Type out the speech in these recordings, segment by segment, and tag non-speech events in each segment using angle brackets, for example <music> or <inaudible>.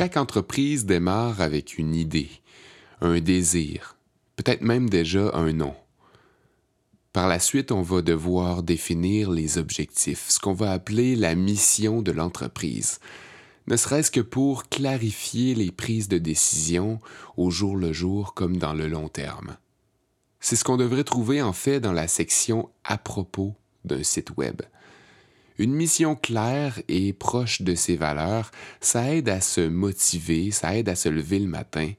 Chaque entreprise démarre avec une idée, un désir, peut-être même déjà un nom. Par la suite, on va devoir définir les objectifs, ce qu'on va appeler la mission de l'entreprise, ne serait-ce que pour clarifier les prises de décision au jour le jour comme dans le long terme. C'est ce qu'on devrait trouver en fait dans la section à propos d'un site web. Une mission claire et proche de ses valeurs, ça aide à se motiver, ça aide à se lever le matin,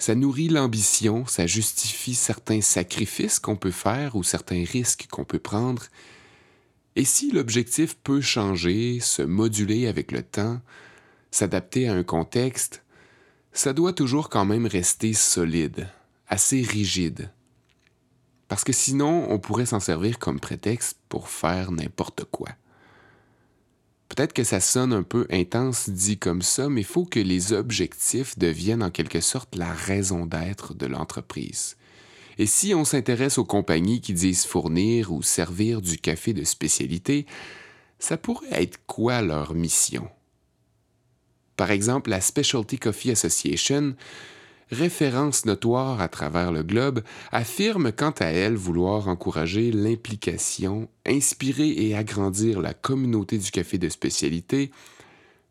ça nourrit l'ambition, ça justifie certains sacrifices qu'on peut faire ou certains risques qu'on peut prendre. Et si l'objectif peut changer, se moduler avec le temps, s'adapter à un contexte, ça doit toujours quand même rester solide, assez rigide. Parce que sinon, on pourrait s'en servir comme prétexte pour faire n'importe quoi. Peut-être que ça sonne un peu intense dit comme ça, mais il faut que les objectifs deviennent en quelque sorte la raison d'être de l'entreprise. Et si on s'intéresse aux compagnies qui disent fournir ou servir du café de spécialité, ça pourrait être quoi leur mission? Par exemple, la Specialty Coffee Association référence notoire à travers le globe, affirme quant à elle vouloir encourager l'implication, inspirer et agrandir la communauté du café de spécialité,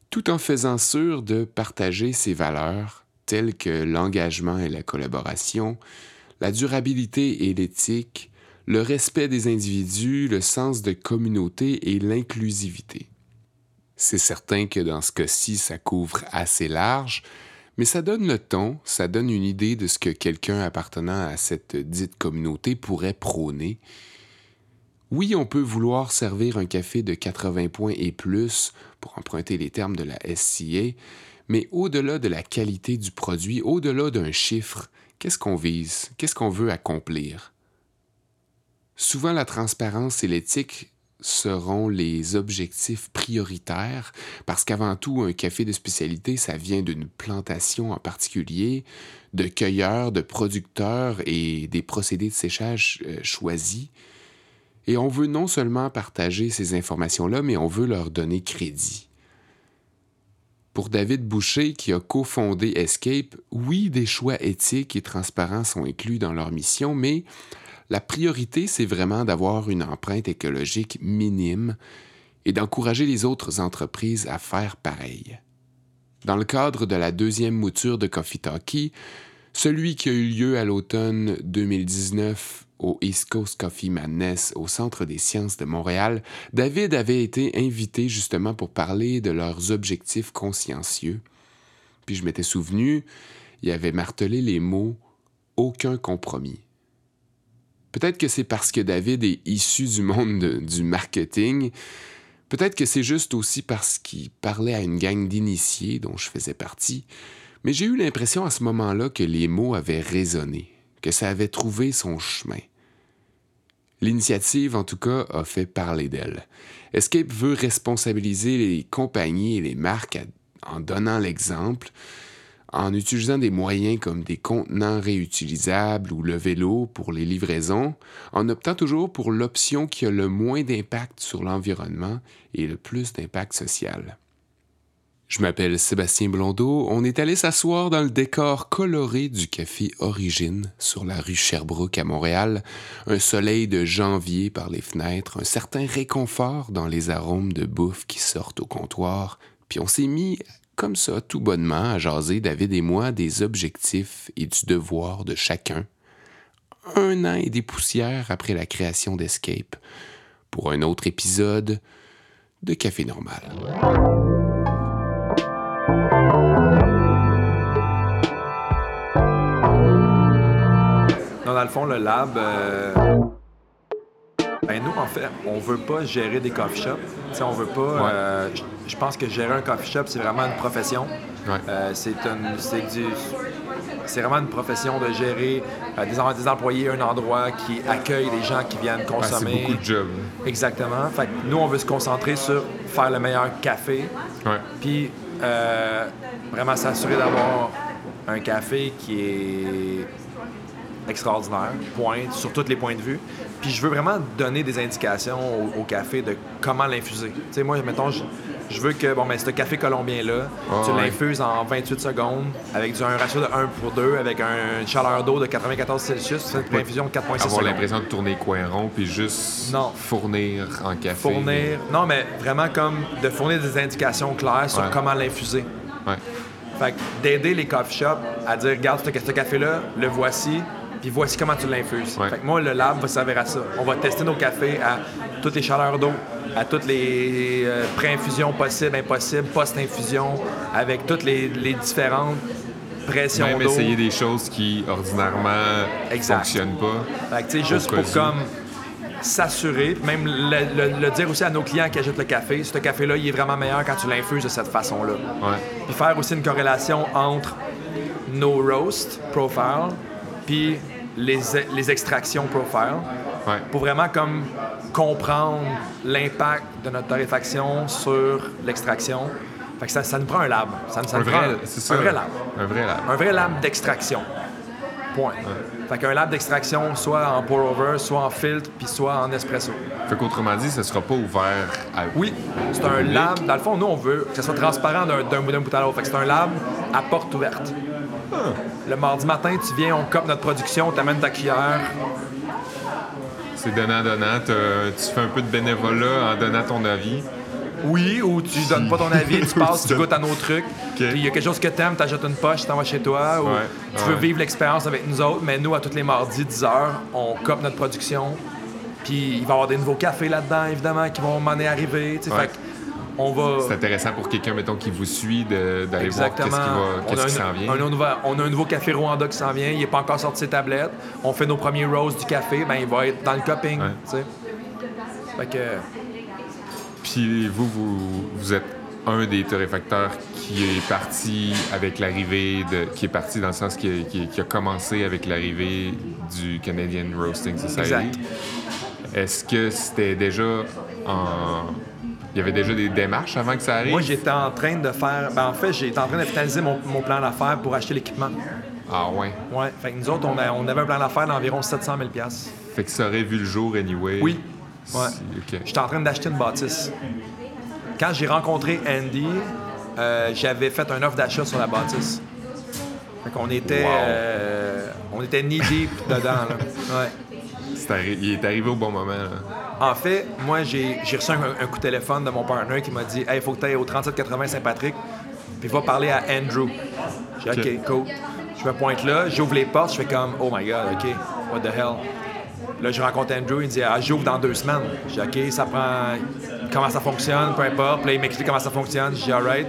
tout en faisant sûr de partager ses valeurs telles que l'engagement et la collaboration, la durabilité et l'éthique, le respect des individus, le sens de communauté et l'inclusivité. C'est certain que dans ce cas-ci, ça couvre assez large, mais ça donne le ton, ça donne une idée de ce que quelqu'un appartenant à cette dite communauté pourrait prôner. Oui, on peut vouloir servir un café de 80 points et plus, pour emprunter les termes de la SCA, mais au-delà de la qualité du produit, au-delà d'un chiffre, qu'est-ce qu'on vise? Qu'est-ce qu'on veut accomplir? Souvent, la transparence et l'éthique seront les objectifs prioritaires parce qu'avant tout, un café de spécialité, ça vient d'une plantation en particulier, de cueilleurs, de producteurs et des procédés de séchage euh, choisis. Et on veut non seulement partager ces informations-là, mais on veut leur donner crédit. Pour David Boucher, qui a cofondé Escape, oui, des choix éthiques et transparents sont inclus dans leur mission, mais la priorité, c'est vraiment d'avoir une empreinte écologique minime et d'encourager les autres entreprises à faire pareil. Dans le cadre de la deuxième mouture de Coffee Talkie, celui qui a eu lieu à l'automne 2019 au East Coast Coffee Madness au Centre des sciences de Montréal, David avait été invité justement pour parler de leurs objectifs consciencieux. Puis je m'étais souvenu, il avait martelé les mots aucun compromis. Peut-être que c'est parce que David est issu du monde du marketing. Peut-être que c'est juste aussi parce qu'il parlait à une gang d'initiés dont je faisais partie. Mais j'ai eu l'impression à ce moment-là que les mots avaient résonné, que ça avait trouvé son chemin. L'initiative, en tout cas, a fait parler d'elle. Escape veut responsabiliser les compagnies et les marques en donnant l'exemple, en utilisant des moyens comme des contenants réutilisables ou le vélo pour les livraisons, en optant toujours pour l'option qui a le moins d'impact sur l'environnement et le plus d'impact social. Je m'appelle Sébastien Blondeau. On est allé s'asseoir dans le décor coloré du café Origine sur la rue Sherbrooke à Montréal. Un soleil de janvier par les fenêtres, un certain réconfort dans les arômes de bouffe qui sortent au comptoir. Puis on s'est mis comme ça, tout bonnement, à jaser, David et moi, des objectifs et du devoir de chacun, un an et des poussières après la création d'Escape, pour un autre épisode de Café Normal. dans le fond, le lab, euh, ben nous, en fait, on veut pas gérer des coffee shops. T'sais, on veut pas. Euh, je pense que gérer un coffee shop, c'est vraiment une profession. Euh, c'est c'est vraiment une profession de gérer euh, des, employés, un endroit qui accueille les gens qui viennent consommer. c'est beaucoup de. Exactement. Fait nous, on veut se concentrer sur faire le meilleur café. Puis vraiment s'assurer d'avoir un café qui est extraordinaire, point, sur tous les points de vue. Puis je veux vraiment donner des indications au, café de comment l'infuser. Tu sais, moi, mettons, je veux que, bon, mais ce café colombien-là, Ah, tu ouais. l'infuses en 28 secondes avec du, un ratio de 1 pour 2, avec un- une chaleur d'eau de 94 Celsius, tu fais une préinfusion de 4,6 Avoir secondes. l'impression de tourner coin rond puis juste Non. fournir en café. Fournir, non, mais vraiment comme de fournir des indications claires sur Ouais. comment l'infuser. Ouais. Fait que d'aider les coffee shops à dire, regarde, ce, ce café-là, le voici, puis voici comment tu l'infuses. Ouais. Fait que moi, le lab va servir à ça. On va tester nos cafés à toutes les chaleurs d'eau, à toutes les euh, pré-infusions possibles, impossibles, post-infusion, avec toutes les, les différentes pressions Même d'eau. essayer des choses qui ordinairement Exact. fonctionnent pas. Fait que, tu sais, juste pour comme s'assurer, même le, le- le dire aussi à nos clients qui achètent le café, ce café-là, il est vraiment meilleur quand tu l'infuses de cette façon-là. Ouais. Puis faire aussi une corrélation entre nos roast profile puis les, les extractions profile Ouais. pour vraiment comme comprendre l'impact de notre torréfaction sur l'extraction. Fait que ça, ça nous prend un lab. Ça, ça Un nous prend vrai, ça. un vrai lab. Un vrai lab. Un vrai lab d'extraction. Point. Fait qu'un lab d'extraction, soit en pour-over, soit en filtre, puis soit en espresso. Fait qu'autrement dit, ça sera pas ouvert à. Oui, c'est un lab. Dans le fond, nous, on veut que ce soit transparent d'un d'un bout d'un bout à l'autre. Fait que c'est un lab à porte ouverte. Le mardi matin, tu viens, on cope notre production, tu amènes ta cuillère. C'est donnant-donnant. Tu fais un peu de bénévolat en donnant ton avis. Oui, ou tu donnes pas ton avis, tu <laughs> passes, tu goûtes à nos trucs. Puis il y a quelque chose que t'aimes, t'achètes une poche, tu t'en vas chez toi. Ou tu ouais. veux vivre l'expérience avec nous autres, mais nous, à tous les mardis, 10 h, on cope notre production. Puis il va y avoir des nouveaux cafés là-dedans, évidemment, qui vont m'en arriver. Ouais. Fait on va. C'est intéressant pour quelqu'un, mettons, qui vous suit d'aller voir qu'est-ce qui, On a qui s'en vient. On a, un nouveau, on a un nouveau café Rwanda qui s'en vient. Il n'est pas encore sorti ses tablettes. On fait nos premiers roasts du café. Ben, il va être dans le cupping. Ouais. tu sais. Fait que, Puis vous, vous, vous êtes un des torréfacteurs qui est parti avec l'arrivée de. qui est parti dans le sens qui a, qui- qui a commencé avec l'arrivée du Canadian Roasting Society. Exact. Est-ce que c'était déjà en. Il y avait déjà des démarches avant que ça arrive? moi, j'étais en train de faire. Ben, en fait, j'étais en train de finaliser mon, mon plan d'affaires pour acheter l'équipement. Ah ouais. Ouais. Fait que nous autres, on, a- on avait un plan d'affaires d'environ 700 000 Fait que ça aurait vu le jour anyway. Oui. Ouais. OK. J'étais en train d'acheter une bâtisse. Quand j'ai rencontré Andy, euh, j'avais fait un offre d'achat sur la bâtisse. Fait qu'on était, Wow. euh, on était knee deep dedans. Là. Ouais. Il est arrivé au bon moment. Là. En fait, moi, j'ai reçu un, un coup de téléphone de mon partenaire qui m'a dit Hey, il faut que tu ailles au 3780 Saint-Patrick, puis va parler à Andrew. J'ai dit Ok. OK, cool. Je me pointe là, j'ouvre les portes, je fais comme Oh my God, OK, what the hell. Là, je rencontre Andrew, il dit Ah, j'ouvre dans deux semaines. J'ai dit OK, ça prend. Comment ça fonctionne, peu importe. Puis là, il m'explique comment ça fonctionne. J'ai dit Alright.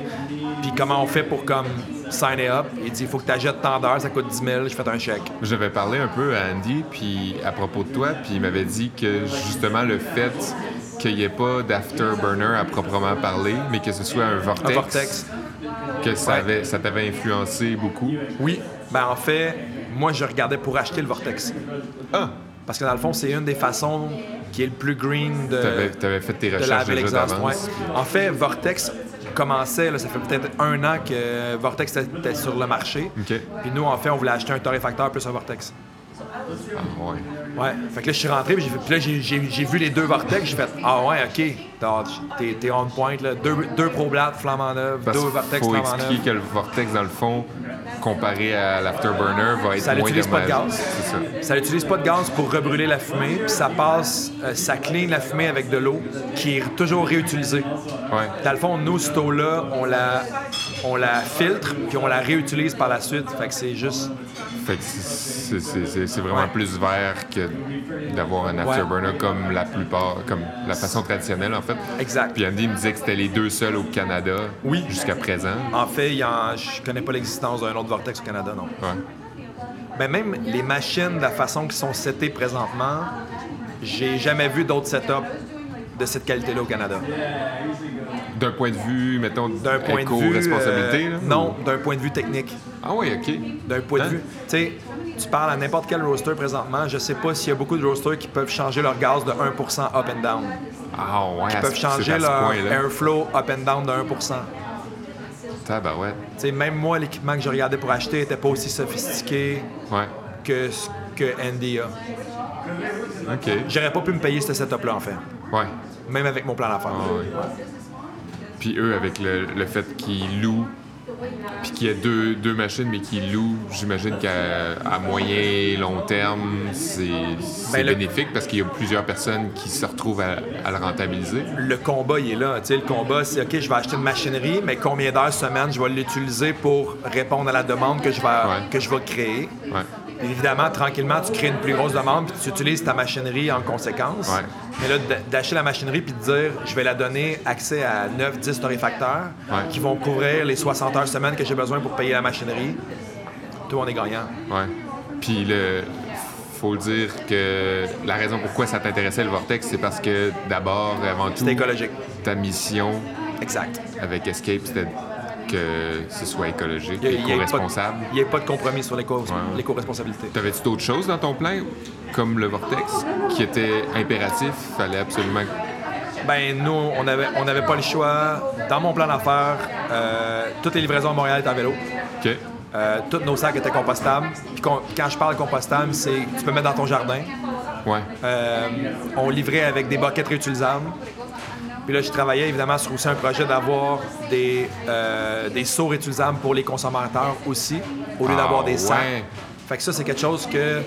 Puis comment on fait pour comme sign up. Il dit Il faut que tu achètes tant d'heures, ça coûte 10 000. Je fais un chèque. J'avais parlé un peu à Andy puis à propos de toi, puis il m'avait dit que justement le fait qu'il n'y ait pas d'afterburner à proprement parler, mais que ce soit un vortex, Un vortex. que ça, Ouais. avait, ça t'avait influencé beaucoup. Oui. Ben, en fait, moi, je regardais pour acheter le vortex. Ah! Parce que dans le fond, c'est une des façons qui est le plus green de, T'avais, t'avais fait tes de recherches l'exhaust. d'avance. ouais. En fait, Vortex commençait, là, ça fait peut-être un an que Vortex était sur le marché. Puis nous, en fait, on voulait acheter un torréfacteur plus un Vortex. Ah, ouais. Ouais. Fait que là, je suis rentré, puis j'ai fait- puis là, j'ai- j'ai j'ai vu les deux Vortex, j'ai fait Ah ouais, ok, t'es t'es on point, là. Deux, deux ProBlad flamant neuf, deux Vortex faut flamant expliquer neuf. que le vortex, dans le fond, comparé à l'afterburner, va être Ça moins n'utilise pas de gaz. C'est ça. Ça n'utilise pas de gaz pour rebrûler la fumée, puis ça passe, euh, ça clean la fumée avec de l'eau qui est toujours réutilisée. Ouais. Dans le fond, nous, cette eau-là, on la, on la filtre, puis on la réutilise par la suite. Fait que c'est juste. Fait que c'est- vraiment Ouais. plus vert que d'avoir un afterburner comme la plupart, comme la façon traditionnelle en fait. Exact. Puis Andy me disait que c'était les deux seuls au Canada Oui. jusqu'à présent. En fait, y en- je connais pas l'existence d'un autre vortex au Canada, non. Ouais. Mais même les machines, de la façon qu'ils sont setées présentement, j'ai jamais vu d'autres setups de cette qualité-là au Canada. D'un point de vue, mettons, D'un point de vue. éco-responsabilité, euh, non, ou- d'un point de vue technique. Ah oui, OK. D'un point Hein? de vue. Tu sais, tu parles à n'importe quel roaster présentement, je sais pas s'il y a beaucoup de roasters qui peuvent changer leur gaz de 1% up and down. Ah ouais, Qui peuvent changer leur airflow up and down de 1% Tabarouette. Tu sais, même moi, l'équipement que je regardais pour acheter n'était pas aussi sophistiqué Ouais. que ce que Andy a. OK. J'aurais pas pu me payer ce setup-là, en fait. Ouais. Même avec mon plan d'affaires. Ah. Puis eux, avec le, le fait qu'ils louent puis qu'il y a deux, deux machines, mais qui louent, j'imagine qu'à moyen long terme, c'est Ben, le- bénéfique parce qu'il y a plusieurs personnes qui se retrouvent à, à le rentabiliser. Le combat, il est là. Tu sais, le combat, c'est OK, je vais acheter une machinerie, mais combien d'heures semaine je vais l'utiliser pour répondre à la demande que je vais, Ouais. que je vais créer? Ouais. Évidemment, tranquillement, tu crées une plus grosse demande, puis tu utilises ta machinerie en conséquence. Ouais. Mais là, d'acheter la machinerie puis de dire, je vais la donner accès à 9-10 torréfacteurs Ouais. qui vont couvrir les 60 heures semaine que j'ai besoin pour payer la machinerie. Tout monde est gagnant. Ouais. Puis le faut le dire que la raison pourquoi ça t'intéressait le Vortex, c'est parce que d'abord, avant tout, C'est écologique. ta mission Exact. avec Escape, c'était que ce soit écologique, de- éco-responsable. Il n'y a pas de compromis sur l'éco- ouais. l'éco-responsabilité. T'avais-tu d'autres choses dans ton plan, comme le Vortex, qui était impératif, fallait absolument... Ben nous, on n'avait on avait pas le choix. Dans mon plan d'affaires, euh, toutes les livraisons à Montréal étaient en vélo. OK. Euh, tous nos sacs étaient compostables. Puis quand je parle compostable, c'est que tu peux mettre dans ton jardin. Ouais. Euh, on livrait avec des buckets réutilisables. Puis là, je travaillais évidemment sur aussi un projet d'avoir des, euh, des seaux réutilisables pour les consommateurs aussi, au lieu Ah, d'avoir des sacs. ouais. Fait que ça, c'est quelque chose que,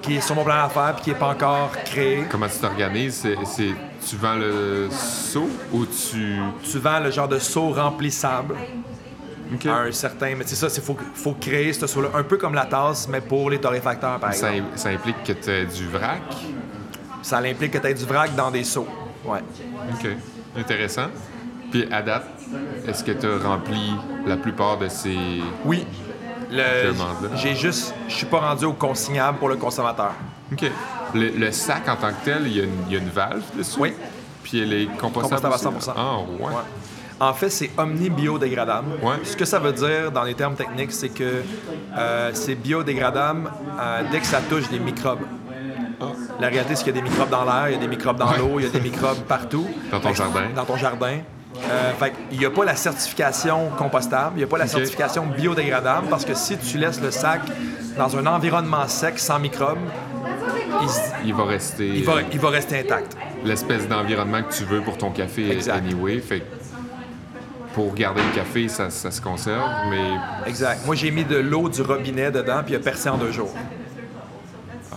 qui est sur mon plan d'affaires puis qui n'est pas encore créé. Comment tu t'organises? C'est, tu vends le seau ou tu... Tu vends le genre de seau remplissable OK. à un certain. Mais c'est ça, il faut, faut créer ce seau-là, un peu comme la tasse, mais pour les torréfacteurs, par Ça, exemple. ça implique que tu as du vrac? Ça implique que tu aies du vrac dans des seaux. Ouais. OK. Intéressant. Puis à date, est-ce que tu as rempli la plupart de ces... Oui. Le- demande-là. J'ai juste. Je suis pas rendu au consignable pour le consommateur. OK. Le, le sac en tant que tel, il y a une, il y a une valve dessus? Oui. Puis elle est compostable Compostable à aussi? 100%. Ah, ouais. Ouais. En fait, c'est omni-biodégradable. Ouais. Ce que ça veut dire dans les termes techniques, c'est que euh, c'est biodégradable euh, dès que ça touche des microbes. La réalité, c'est qu'il y a des microbes dans l'air, il y a des microbes dans l'eau, il y a des microbes partout. <laughs> Dans ton jardin. Dans ton jardin. Euh, fait il n'y a pas la certification compostable, il n'y a pas la certification biodégradable parce que si tu laisses le sac dans un environnement sec sans microbes, il, va rester il va, il va rester intact. l'espèce d'environnement que tu veux pour ton café Exact. anyway. Fait pour garder le café, ça, ça se conserve, mais... Exact. Moi, j'ai mis de l'eau du robinet dedans, puis il a percé en deux jours.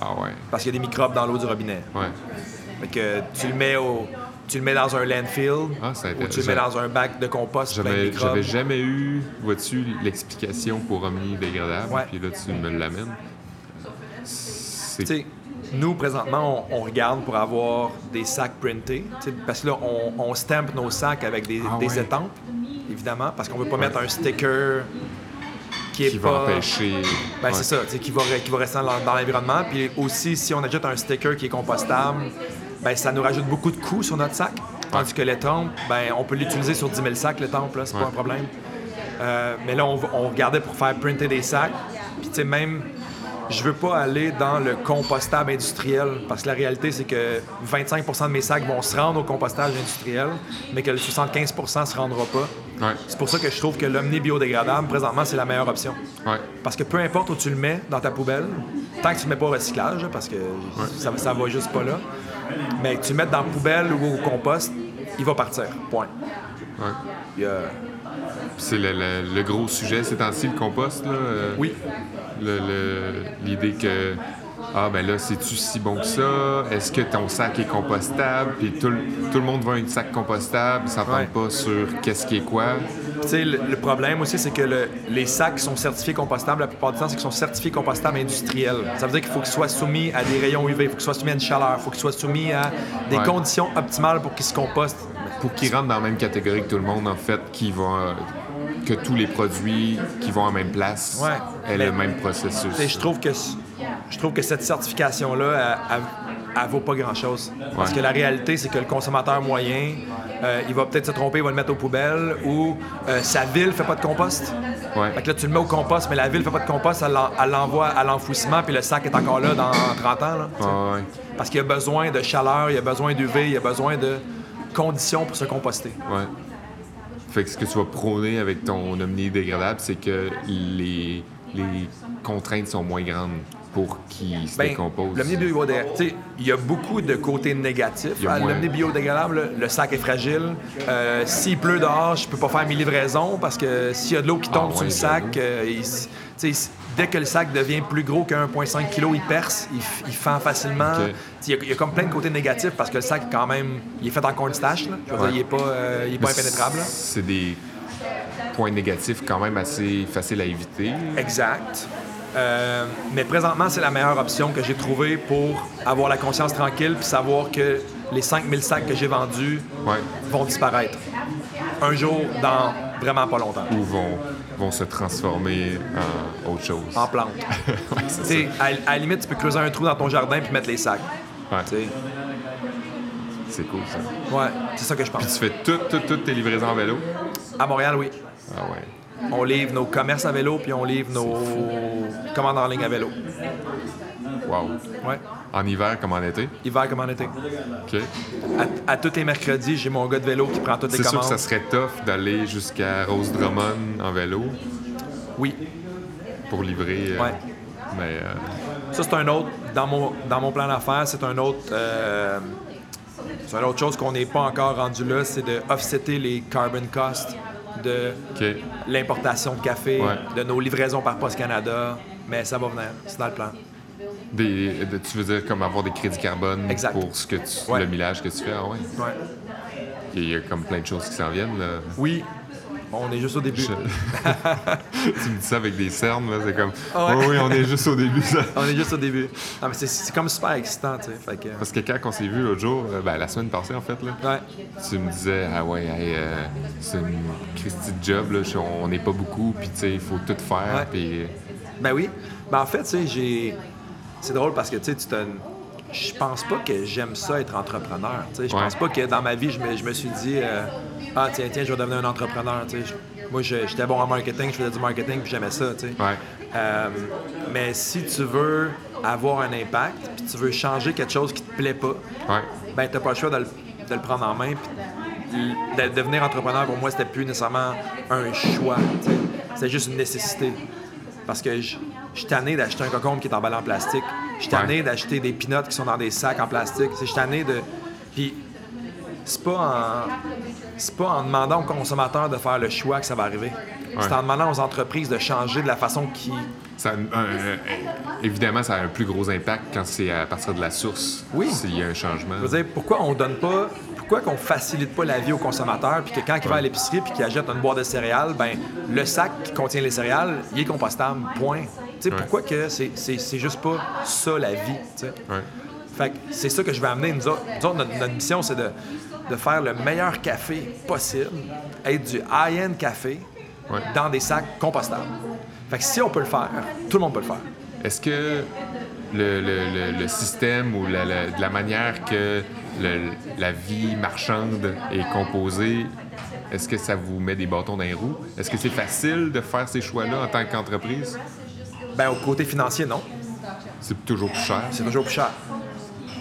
Ah ouais. Parce qu'il y a des microbes dans l'eau du robinet. Ouais. Fait que tu le mets au. Tu le mets dans un landfill Ah, ça a été- ou tu le mets dans un bac de compost plein de J'avais, microbes. j'avais jamais eu, vois-tu, l'explication pour omnidégradable. Ouais. Puis là, tu me l'amènes. C'est... Nous, présentement, on, on regarde pour avoir des sacs printés. Parce que là, on, on stampe nos sacs avec des, Ah des ouais. étampes, évidemment, parce qu'on veut pas mettre un sticker qui est qui pas... va empêcher... Ben, Ouais. c'est ça, qui va, qui va rester dans, dans l'environnement. Puis aussi, si on ajoute un sticker qui est compostable, ben, ça nous rajoute beaucoup de coûts sur notre sac. Tandis que l'étampe, ben, on peut l'utiliser sur 10 000 sacs, l'étampe, là, c'est Ouais. pas un problème. Euh, mais là, on, on regardait pour faire printer des sacs. Puis, tu sais, même, je veux pas aller dans le compostable industriel parce que la réalité, c'est que 25% de mes sacs vont se rendre au compostage industriel, mais que le 75% se rendra pas. Ouais. C'est pour ça que je trouve que l'omni biodégradable, présentement, c'est la meilleure option. Ouais. Parce que peu importe où tu le mets dans ta poubelle, tant que tu ne le mets pas au recyclage, parce que ça, ça va juste pas là, mais que tu le mettes dans la poubelle ou au compost, il va partir. Point. C'est le, le- le gros sujet ces temps-ci, le compost, là. euh, Oui. le- le- L'idée que... Ah, ben là, c'est-tu si bon que ça? Est-ce que ton sac est compostable? Puis tout, le- tout le monde veut un sac compostable, ils s'entendent Ouais. pas sur qu'est-ce qui est quoi. Tu sais, le, le problème aussi, c'est que le- les sacs qui sont certifiés compostables, la plupart du temps, c'est qu'ils sont certifiés compostables industriels. Ça veut dire qu'il faut qu'ils soient soumis à des rayons UV, il faut qu'ils soient soumis à une chaleur, il faut qu'ils soient soumis à des Ouais. conditions optimales pour qu'ils se compostent. Pour qu'ils rentrent dans la même catégorie que tout le monde, en fait, qui euh, que tous les produits qui vont en même place Ouais. aient le même processus. Je trouve que je trouve que cette certification-là, elle, elle vaut pas grand-chose. Parce que la réalité, c'est que le consommateur moyen, euh, il va peut-être se tromper, il va le mettre aux poubelles, ou euh, sa ville fait pas de compost. Ouais. Fait que là, tu le mets au compost, mais la ville fait pas de compost, elle l'en- elle l'envoie à l'enfouissement, puis le sac est encore là dans 30 ans. là, ouais. Parce qu'il y a besoin de chaleur, il y a besoin d'UV, il y a besoin de conditions pour se composter. Fait que ce que tu vas prôner avec ton omnidégradable, c'est que les, les contraintes sont moins grandes pour qu'ils se Ben, décomposent. L'omni biodégradable, il y a beaucoup de côtés négatifs à moins. l'omni biodégradable. Le sac est fragile. Euh, S'il pleut dehors, je peux pas faire mes livraisons parce que s'il y a de l'eau qui tombe Ah sur le sac, euh, il dès que le sac devient plus gros que 1,5 kg, il perce, il, fend facilement. Ok. Tu sais, Il y, a- il y a comme plein de côtés négatifs parce que le sac, quand même, il est fait en cornstarch. Ouais. il est pas, euh, il est pas impénétrable. C'est des points négatifs quand même assez faciles à éviter. Exact. Euh, mais présentement, c'est la meilleure option que j'ai trouvée pour avoir la conscience tranquille puis savoir que les 5000 sacs que j'ai vendus Ouais. vont disparaître. Un jour, dans vraiment pas longtemps. Ou vont, vont se transformer en autre chose. En plante. <laughs> Ouais, à, à la limite, tu peux creuser un trou dans ton jardin puis mettre les sacs. Ouais, c'est cool ça. Ouais, c'est ça que je Puis pense. tu fais toutes, toutes, toutes tes livraisons en vélo? À Montréal, oui. Ah ouais. On livre nos commerces à vélo puis on livre nos commandes en ligne à vélo. Wow. Ouais. En hiver comme en été? Hiver comme en été. OK. À, à tous les mercredis, j'ai mon gars de vélo qui prend toutes les C'est sûr commandes. que ça serait tough d'aller jusqu'à Rose Drummond en vélo Oui. pour livrer. euh, Ouais. Mais euh, Ça, c'est un autre, dans mon, dans mon plan d'affaires, c'est un autre, euh, c'est une autre chose qu'on n'est pas encore rendu là, c'est de offsetter les carbon costs de l'importation de café, Ouais. de nos livraisons par Post Canada, mais ça va venir, c'est dans le plan. Des, de- tu veux dire comme avoir des crédits carbone Exact. pour ce que tu, Ouais. le millage que tu fais? Ah ouais. Ouais. Il y a comme plein de choses qui s'en viennent. Là. Oui, on est juste au début. Je- <laughs> tu me dis ça avec des cernes, là, c'est comme. Ouais. Oh oui, on est juste au début. ça. <laughs> On est juste au début. Non, mais c'est, c'est comme super excitant, tu sais. Fait que, Parce que quand on s'est vu l'autre jour, euh, ben, la semaine passée en fait, là, ouais. tu me disais, ah ouais, hey, euh, c'est une Christie de job, là, on n'est pas beaucoup, puis tu sais, il faut tout faire, Ouais. puis. Ben oui. Ben en fait, tu sais, j'ai. C'est drôle parce que tu sais, tu te. Je pense pas que j'aime ça être entrepreneur. Je Ouais. pense pas que dans ma vie, je me, je me suis dit euh, Ah tiens, tiens, je vais devenir un entrepreneur. Tu sais, Je- moi, j'étais bon en marketing, je faisais du marketing, puis j'aimais ça. Tu sais. Ouais. Euh, mais si tu veux avoir un impact, puis tu veux changer quelque chose qui te plaît pas, Ouais. ben t'as pas le choix de le, de le prendre en main. Puis de devenir entrepreneur, pour moi, c'était plus nécessairement un choix. tu sais. C'était juste une nécessité. Parce que je je suis tanné d'acheter un cocombe qui est emballé en plastique. Je suis tanné Ouais. d'acheter des pinottes qui sont dans des sacs en plastique. Je suis tanné de. Puis c'est pas en. C'est pas en demandant aux consommateurs de faire le choix que ça va arriver. C'est en demandant aux entreprises de changer de la façon qui. Ça, euh, euh, évidemment, ça a un plus gros impact quand c'est à partir de la source. Oui. S'il y a un changement. Je veux dire, pourquoi on donne pas. Pourquoi qu'on facilite pas la vie au consommateur, puis que quand il va à l'épicerie puis qu'il achète une boîte de céréales, ben le sac qui contient les céréales, il est compostable, point. Tu sais, Ouais. pourquoi que c'est, c'est, c'est juste pas ça la vie, tu sais? Fait que c'est ça que je vais amener. Nous autres, nous autres, notre, notre mission, c'est de, de faire le meilleur café possible, être du high-end café Ouais. dans des sacs compostables. Fait que si on peut le faire, tout le monde peut le faire. Est-ce que le, le- le- le système ou la, la- de la manière que la vie marchande est composée, est-ce que ça vous met des bâtons dans les roues? Est-ce que c'est facile de faire ces choix-là en tant qu'entreprise? Ben, au côté financier, non. C'est toujours plus cher. C'est toujours plus cher.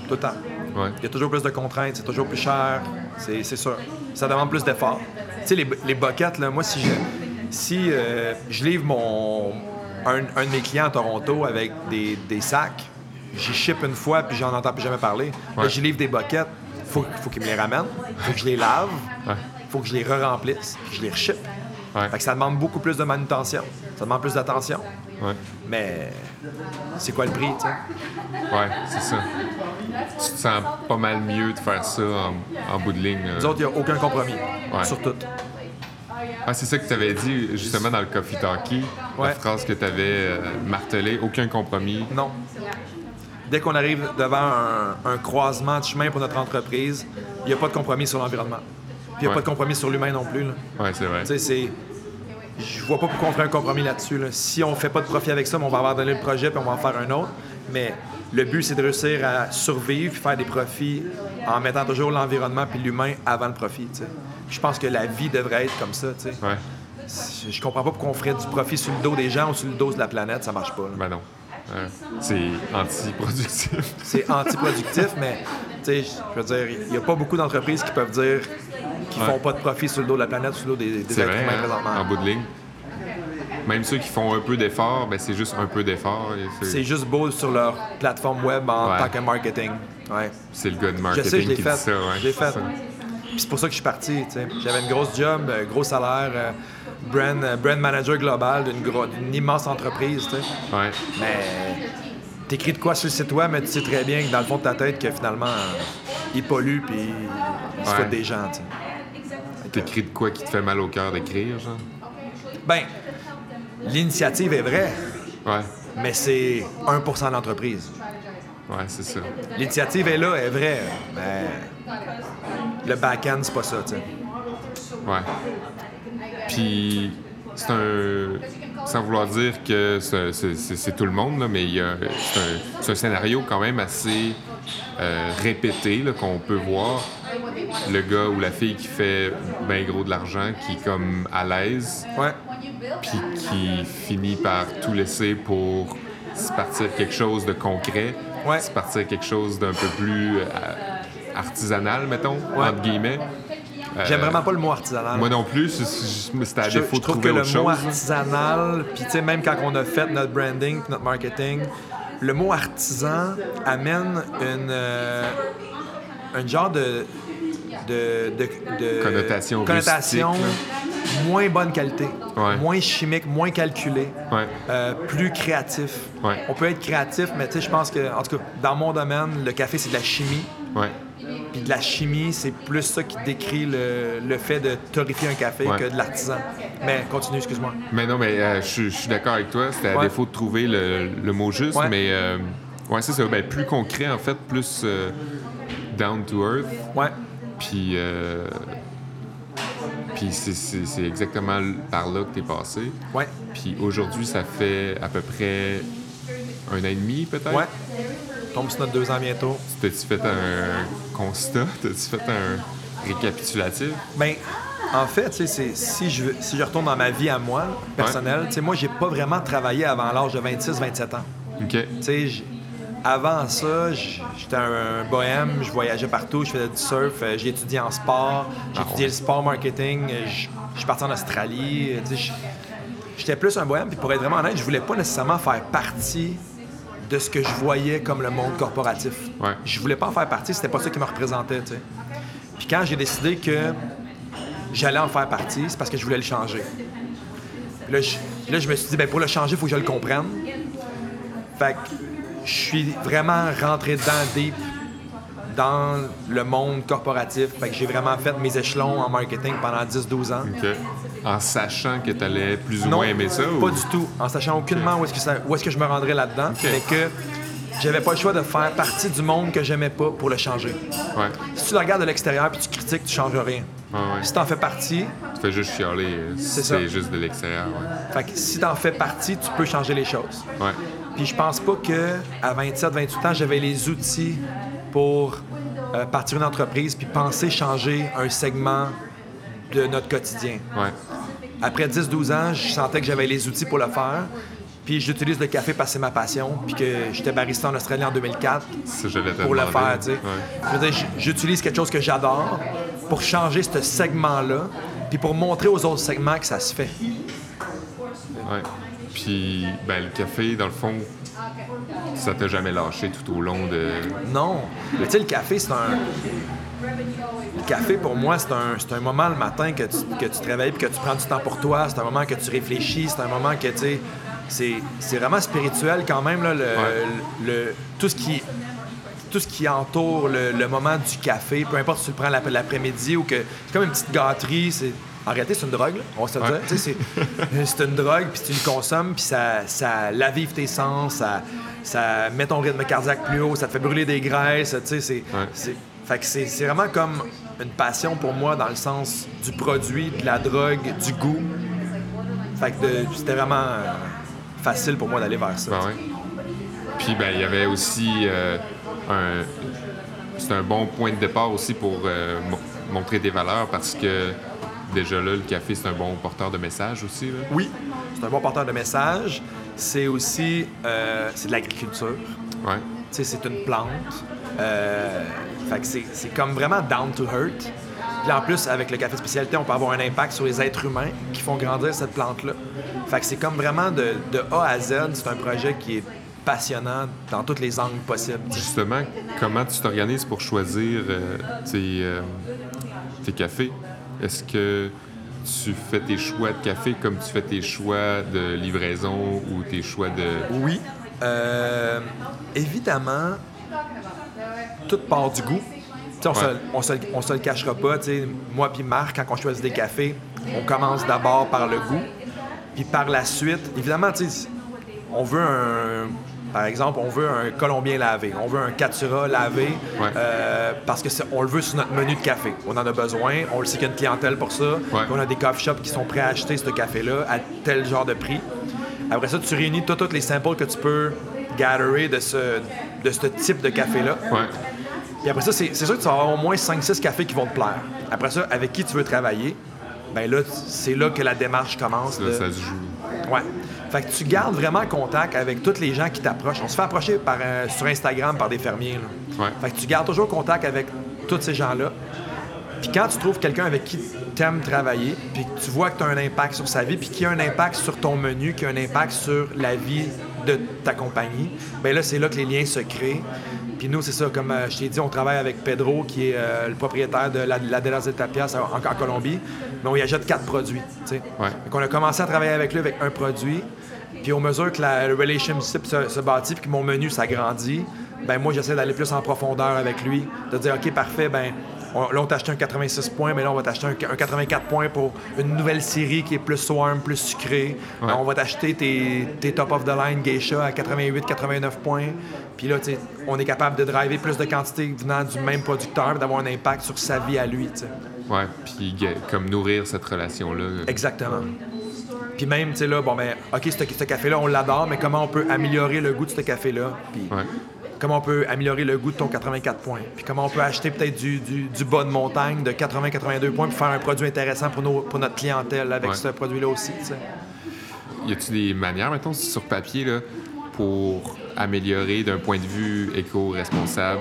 Tout le temps. Ouais. Il y a toujours plus de contraintes, c'est toujours plus cher, c'est c'est sûr. Ça demande plus d'efforts. Tu sais, les, les boquettes, là, moi, si je, si, euh, je livre mon, un, un de mes clients à Toronto avec des, des sacs, j'y ship une fois, puis j'en entends plus jamais parler. Là, Ouais. j'y livre des boquettes, faut, faut qu'ils me les ramènent, faut que je les lave, Ouais. faut que je les re-remplisse, je les reship. Ouais. Fait que ça demande beaucoup plus de manutention, ça demande plus d'attention. Ouais. Mais c'est quoi le prix, tu sais? Ouais, c'est ça. Tu te sens pas mal mieux de faire ça en, en bout de ligne. là. Nous autres, il n'y a aucun compromis Ouais. sur tout. Ah, c'est ça que tu avais dit justement dans le Coffee Talkie, Ouais. la phrase que tu avais martelée, aucun compromis. Non. Dès qu'on arrive devant un, un croisement de chemin pour notre entreprise, il n'y a pas de compromis sur l'environnement. Puis il n'y a Ouais. pas de compromis sur l'humain non plus. Ouais, c'est vrai. Tu sais, c'est. Je vois pas pourquoi on ferait un compromis là-dessus. là. Si on fait pas de profit avec ça, on va abandonner le projet puis on va en faire un autre. Mais le but, c'est de réussir à survivre puis faire des profits en mettant toujours l'environnement puis l'humain avant le profit. Je pense que la vie devrait être comme ça. tu sais. Ouais, Je comprends pas pourquoi on ferait du profit sur le dos des gens ou sur le dos de la planète. Ça marche pas. là. ben non. C'est anti-productif. c'est antiproductif, mais je veux dire, il n'y a pas beaucoup d'entreprises qui peuvent dire qu'ils Ouais. font pas de profit sur le dos de la planète, sur le dos des, des êtres vrai, humains hein, présentement. en bout de ligne. Même ceux qui font un peu d'effort, ben c'est juste un peu d'effort. C'est juste beau sur leur plateforme web en tant que marketing. Ouais. C'est le gars de marketing je sais, je qui fait. dit ça. Ouais, j'ai fait. Puis c'est pour ça que je suis parti. J'avais une grosse job, un gros salaire, euh, brand, euh, brand manager global d'une immense entreprise. Ouais. Mais t'écris de quoi sur le site web, mais tu sais très bien que dans le fond de ta tête que finalement, euh, il pollue puis il se fait des gens. T'écris de quoi qui te fait mal au cœur d'écrire, genre? Ben, l'initiative est vraie. Ouais. Mais c'est 1 de l'entreprise. Ouais, c'est ça. L'initiative est là, est vraie. Mais le back-end, c'est pas ça, tu sais. Ouais. Puis, c'est un. Sans vouloir dire que c'est tout le monde, là, mais c'est un, un, scénario quand même assez euh, répété qu'on peut voir. Le gars ou la fille qui fait bien gros de l'argent, qui est comme à l'aise. Ouais. Puis qui finit par tout laisser pour se partir quelque chose de concret. Ouais. Se partir quelque chose d'un peu plus euh, artisanal, mettons, entre guillemets. J'aime vraiment pas le mot artisanal. Moi non plus, c'était à défaut je, je trouve que le mot artisanal, puis tu sais, même quand on a fait notre branding, notre marketing, le mot artisan amène une, euh, un genre de, de, de, connotation, connotation moins bonne qualité, moins chimique, moins calculé, euh, plus créatif. On peut être créatif, mais tu sais, je pense que, en tout cas, dans mon domaine, le café, c'est de la chimie. Puis de la chimie, c'est plus ça qui décrit le, fait de torréfier un café que de l'artisan. Mais continue, excuse-moi. Mais non, mais euh, je, suis d'accord avec toi. C'était à défaut de trouver le, mot juste, mais euh, ouais, c'est ça. Ben, plus concret, en fait, plus euh, down to earth. Ouais. Puis, puis c'est exactement par là que tu es passé. Ouais. Puis aujourd'hui, ça fait à peu près un an et demi, peut-être? Ouais tombe sur notre deux ans bientôt. T'as-tu fait un constat? T'as-tu fait un récapitulatif? Ben, en fait, si je, si je retourne dans ma vie à moi, personnelle, sais, moi, j'ai pas vraiment travaillé avant l'âge de 26-27 ans. OK. avant ça, j'étais un, bohème, je voyageais partout, je faisais du surf, euh, j'ai étudié en sport, j'ai ah étudié le sport marketing, euh, je suis parti en Australie. J'étais plus un bohème, puis pour être vraiment honnête, je voulais pas nécessairement faire partie de ce que je voyais comme le monde corporatif. Ouais. Je voulais pas en faire partie, c'était pas ça qui me représentait. Puis quand j'ai décidé que j'allais en faire partie, c'est parce que je voulais le changer. là, je, me suis dit, ben pour le changer, il faut que je le comprenne. Fait que je suis vraiment rentré dedans deep dans le monde corporatif. Fait que j'ai vraiment fait mes échelons en marketing pendant 10-12 ans. En sachant que tu allais plus ou moins aimer ça? Pas du tout. En sachant aucunement où est-ce que, est que je me rendrais là-dedans. Mais que j'avais pas le choix de faire partie du monde que j'aimais pas pour le changer. Si tu le regardes de l'extérieur puis tu critiques, tu changes rien. Si tu en fais partie. Tu fais juste chialer. Euh, c'est juste de l'extérieur. Fait que si tu en fais partie, tu peux changer les choses. Puis je pense pas que à 27, 28 ans, j'avais les outils pour euh, partir une entreprise puis penser changer un segment de notre quotidien. Après 10-12 ans, je sentais que j'avais les outils pour le faire. Puis j'utilise le café parce que c'est ma passion. Puis que j'étais barista en Australie en 2004 pour le faire. j'utilise quelque chose que j'adore pour changer ce segment-là, puis pour montrer aux autres segments que ça se fait. Ouais. Puis ben, le café, dans le fond, ça t'a jamais lâché tout au long de. Non. Mais tu sais, le café, c'est un. Le café, pour moi, c'est un, un, moment le matin que tu, que tu te réveilles et que tu prends du temps pour toi. C'est un moment que tu réfléchis. C'est un moment que, tu sais, c'est vraiment spirituel quand même, là, le, tout ce qui tout ce qui entoure le, moment du café, peu importe si tu le prends l'après-midi ou que c'est comme une petite gâterie, c'est en réalité, c'est une drogue, on va se dire. C'est une drogue, puis tu le consommes, puis ça, ça lavive tes sens, ça, ça met ton rythme cardiaque plus haut, ça te fait brûler des graisses, tu sais. C'est, fait que c'est, vraiment comme une passion pour moi dans le sens du produit, de la drogue, du goût. Fait que c'était vraiment euh, facile pour moi d'aller vers ça. Ben puis ben il y avait aussi euh, un... C'est un bon point de départ aussi pour euh, montrer des valeurs parce que déjà là, le café, c'est un bon porteur de message aussi. Là. Oui, c'est un bon porteur de message. C'est aussi euh, c'est de l'agriculture. Ouais. C'est une plante. Euh, fait que c'est comme vraiment down to hurt. Puis en plus, avec le café spécialité, on peut avoir un impact sur les êtres humains qui font grandir cette plante-là. Fait que c'est comme vraiment de, de A à Z, c'est un projet qui est passionnant dans tous les angles possibles. Justement, comment tu t'organises pour choisir euh, tes, euh, tes cafés? Est-ce que tu fais tes choix de café comme tu fais tes choix de livraison ou tes choix de... Oui. Euh, évidemment, tout part du goût. On, se, on, se, on, se, le cachera pas. Moi puis Marc, quand on choisit des cafés, on commence d'abord par le goût. Puis par la suite, évidemment, on veut un, par exemple, on veut un Colombien lavé, on veut un Catura lavé euh, parce que on le veut sur notre menu de café. On en a besoin, on le sait qu'il y a une clientèle pour ça. On a des coffee shops qui sont prêts à acheter ce café-là à tel genre de prix. Après ça, tu réunis tous les samples que tu peux gatherer de ce, de ce type de café-là. Puis après ça, c'est sûr que tu vas avoir au moins 5-6 cafés qui vont te plaire. Après ça, avec qui tu veux travailler, ben là, c'est là que la démarche commence. Là, ça se joue. Ouais. Fait que tu gardes vraiment contact avec tous les gens qui t'approchent. On se fait approcher par, euh, sur Instagram par des fermiers. Fait que tu gardes toujours contact avec tous ces gens-là. Puis quand tu trouves quelqu'un avec qui tu aimes travailler, puis que tu vois que tu as un impact sur sa vie, puis qui a un impact sur ton menu, qui a un impact sur la vie de ta compagnie, bien là, c'est là que les liens se créent. Puis nous, c'est ça, comme euh, je t'ai dit, on travaille avec Pedro, qui est euh, le propriétaire de la, la de la Tapias en, en, Colombie, mais on y achète quatre produits. Ouais. Donc on a commencé à travailler avec lui avec un produit, puis au mesure que la, le relationship se, se bâtit, puis que mon menu s'agrandit, ben moi, j'essaie d'aller plus en profondeur avec lui, de dire, OK, parfait, ben on, là, on t'a acheté un 86 points, mais là, on va t'acheter un, 84 points pour une nouvelle série qui est plus swarm, plus sucrée. On va t'acheter tes, top of the line geisha à 88, 89 points. Puis là, on est capable de driver plus de quantité venant du même producteur, d'avoir un impact sur sa vie à lui. T'sais. Ouais, puis comme nourrir cette relation-là. Exactement. Puis même, tu sais, là, bon, ben, OK, ce, café-là, on l'adore, mais comment on peut améliorer le goût de ce café-là? Puis comment on peut améliorer le goût de ton 84 points? Puis comment on peut acheter peut-être du, du, bas de montagne de 80-82 points pour faire un produit intéressant pour, nos, pour notre clientèle avec ce produit-là aussi. Y a-t-il des manières, mettons, sur papier, là, pour améliorer d'un point de vue éco-responsable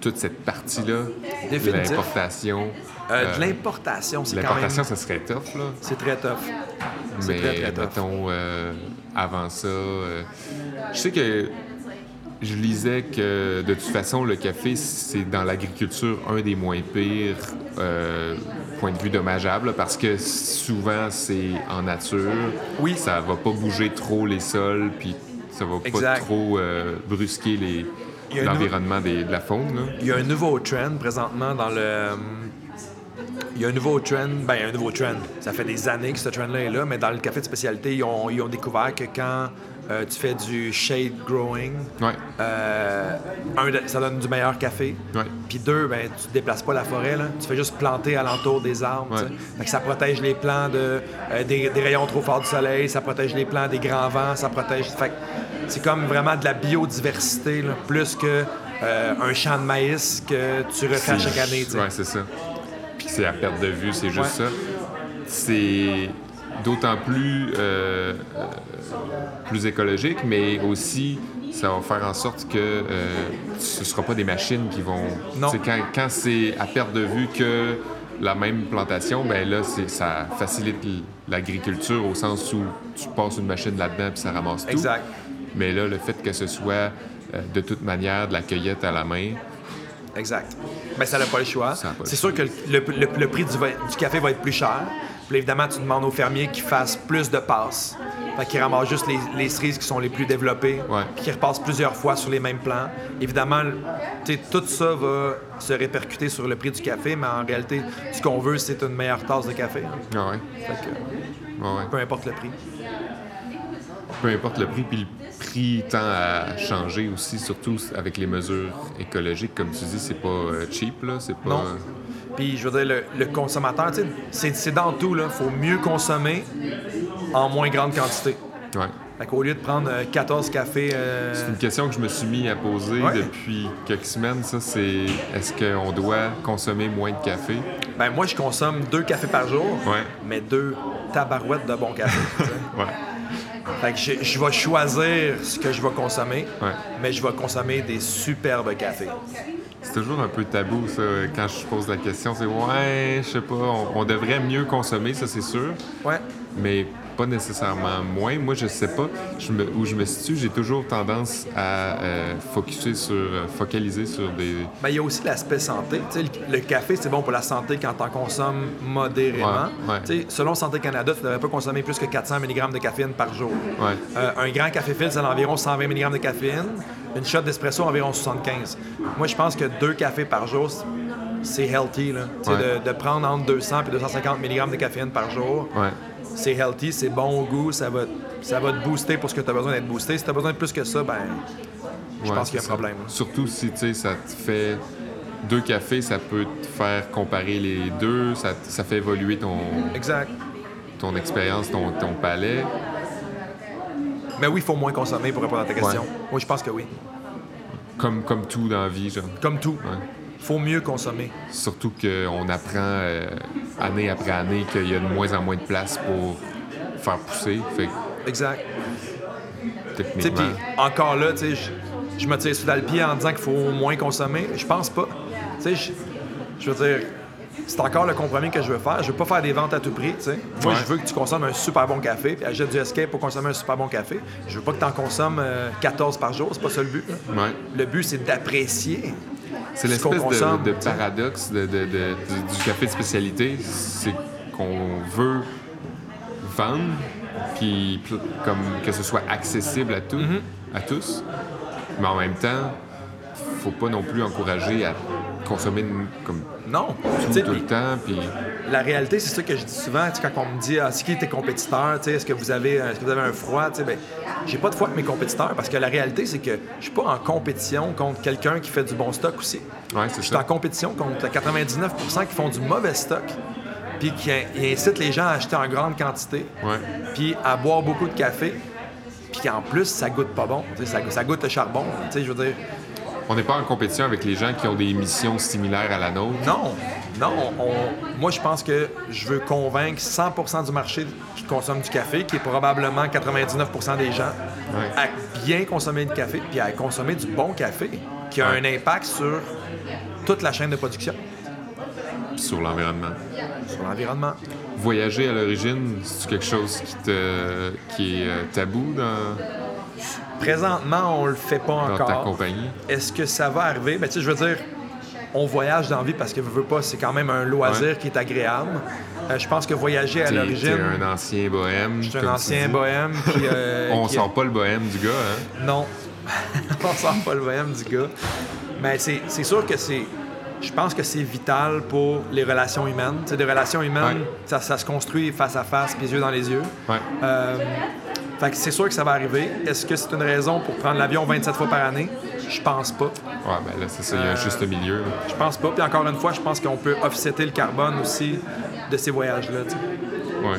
toute cette partie-là? De l'importation? Euh, de l'importation, c'est quand même... L'importation, ça serait tough, là. C'est très tough. Mais, très, très tough. mettons, euh, avant ça, euh, je sais que je lisais que, de toute façon, le café, c'est dans l'agriculture un des moins pires point de vue dommageable, parce que souvent, c'est en nature. Oui. Ça va pas bouger trop les sols, puis ça va pas trop brusquer les l'environnement de la faune. Là. Il y a un nouveau trend présentement dans le il y a un nouveau trend, ben un nouveau trend. Ça fait des années que ce trend-là est là, mais dans le café de spécialité, ils ont, ils ont découvert que quand euh, tu fais du shade growing, euh, un, ça donne du meilleur café. Puis deux, ben, tu ne déplaces pas la forêt, là. tu fais juste planter alentour des arbres. ça protège les plants de, euh, des, rayons trop forts du soleil, ça protège les plants des grands vents, ça protège. Fait c'est comme vraiment de la biodiversité, plus que un champ de maïs que tu refais chaque année. Oui, c'est ça c'est à perte de vue, c'est juste ça. C'est d'autant plus, euh, euh, plus écologique, mais aussi ça va faire en sorte que euh, ce ne sera pas des machines qui vont. Non. Quand, quand c'est à perte de vue que la même plantation, ben là, ça facilite l'agriculture au sens où tu passes une machine là-dedans puis ça ramasse tout. Exact. Mais là, le fait que ce soit de toute manière de la cueillette à la main, Exact. Mais ça n'a pas le choix. C'est sûr que le, prix du, café va être plus cher. Puis évidemment, tu demandes aux fermiers qu'ils fassent plus de passes. Fait qu'ils ramassent juste les, cerises qui sont les plus développées, puis qu'ils repassent plusieurs fois sur les mêmes plants. Évidemment, tout ça va se répercuter sur le prix du café, mais en réalité, ce qu'on veut, c'est une meilleure tasse de café. Hein. Ah ouais. Fait Peu importe le prix. Peu importe le prix, puis le prix tend à changer aussi, surtout avec les mesures écologiques. Comme tu dis, c'est pas euh, cheap, là. C'est pas... Non. Puis, je veux dire, le, consommateur, c'est dans tout, là. faut mieux consommer en moins grande quantité. Ouais. Fait qu'au lieu de prendre 14 euh, cafés... Euh, c'est une question que je me suis mis à poser depuis quelques semaines, ça, c'est est-ce qu'on doit consommer moins de café? Ben moi, je consomme deux cafés par jour, ouais. mais deux tabarouettes de bon café. <laughs> ouais. Fait que je, vais choisir ce que je vais consommer, mais je vais consommer des superbes cafés. C'est toujours un peu tabou, ça, quand je pose la question. C'est ouais, je sais pas, on, on devrait mieux consommer, ça, c'est sûr. Ouais. Mais pas nécessairement moins. Moi, je sais pas je me, où je me situe. J'ai toujours tendance à euh, focuser sur, euh, focaliser sur des. Ben, il y a aussi l'aspect santé. Le, café, c'est bon pour la santé quand t'en consommes modérément. Ouais, ouais. Selon Santé Canada, tu ne devrais pas consommer plus que 400 mg de caféine par jour. Ouais. Euh, un grand café filtre, c'est environ 120 mg de caféine. Une shot d'espresso, environ 75. Moi, je pense que deux cafés par jour, c'est- healthy. Là. Ouais. De, de prendre entre 200 et 250 mg de caféine par jour, Ouais. C'est healthy, c'est bon au goût, ça va, ça va te booster pour ce que tu as besoin d'être boosté. Si tu as besoin de plus que ça, ben, je Ouais, pense qu'il y a un problème. ça. Surtout si tu sais, ça te fait. Deux cafés, ça peut te faire comparer les deux, ça, ça fait évoluer ton, Exact. ton expérience, ton, ton palais. Mais oui, il faut moins consommer pour répondre à ta question. Oui, je pense que oui. Comme, comme tout dans la vie, genre. Comme tout, Ouais. Il faut mieux consommer. Surtout qu'on apprend euh, année après année qu'il y a de moins en moins de place pour faire pousser. Fait Exact. Techniquement. encore là, je, me tire sous le pied en disant qu'il faut moins consommer. Je pense pas. Je, veux dire, c'est encore le compromis que je veux faire. Je veux pas faire des ventes à tout prix, tu sais. Moi, Ouais. je veux que tu consommes un super bon café, puis achète du escape pour consommer un super bon café. Je veux pas que tu en consommes euh, 14 par jour, c'est pas ça le but. Ouais. Le but, c'est d'apprécier. C'est l'espèce de, de paradoxe de, de- du, café de spécialité, c'est qu'on veut vendre, puis comme que ce soit accessible à, tout, Mm-hmm. à tous, mais en même temps, faut pas non plus encourager à consommer comme Non. tout, tout le temps, puis La réalité, c'est ça que je dis souvent, quand on me dit ah, c'est qui tes compétiteurs, tu sais, est-ce que vous avez est-ce que vous avez un froid, tu sais, ben, j'ai pas de foi avec mes compétiteurs parce que la réalité, c'est que je suis pas en compétition contre quelqu'un qui fait du bon stock aussi. ouais, Je suis en compétition contre 99% qui font du mauvais stock, puis qui incitent les gens à acheter en grande quantité, puis à boire beaucoup de café, puis qu'en plus, ça goûte pas bon, ça, ça goûte le charbon, tu sais, je veux dire. On n'est pas en compétition avec les gens qui ont des missions similaires à la nôtre. Non, non. on- moi, je pense que je veux convaincre 100% du marché qui consomme du café, qui est probablement 99% des gens, Ouais. à bien consommer du café, puis à consommer du bon café, qui a Ouais. un impact sur toute la chaîne de production, puis sur l'environnement. sur l'environnement. Voyager à l'origine, c'est quelque chose qui te qui est euh, tabou dans, Présentement, on le fait pas dans ta encore. compagnie? Est-ce que ça va arriver? Ben, tu sais, je veux dire, on voyage dans la vie parce que, veux pas, c'est quand même un loisir Ouais. qui est agréable. Euh, je pense que voyager à l'origine... t'es un ancien bohème. Je suis un ancien bohème. Puis, euh, <laughs> On qui- sent pas le bohème du gars, hein? Non. <laughs> on sent pas le bohème du gars. Mais c'est c'est sûr que c'est. Je pense que c'est vital pour les relations humaines. Tu sais, des relations humaines, Ouais. ça, ça se construit face à face, puis les yeux dans les yeux. Ouais. Euh, fait que c'est sûr que ça va arriver. Est-ce que c'est une raison pour prendre l'avion 27 fois par année? Je pense pas. Ouais, ben là, c'est ça, il y a un Euh, juste milieu. Je pense pas. Puis encore une fois, je pense qu'on peut offsetter le carbone aussi de ces voyages-là. Ouais.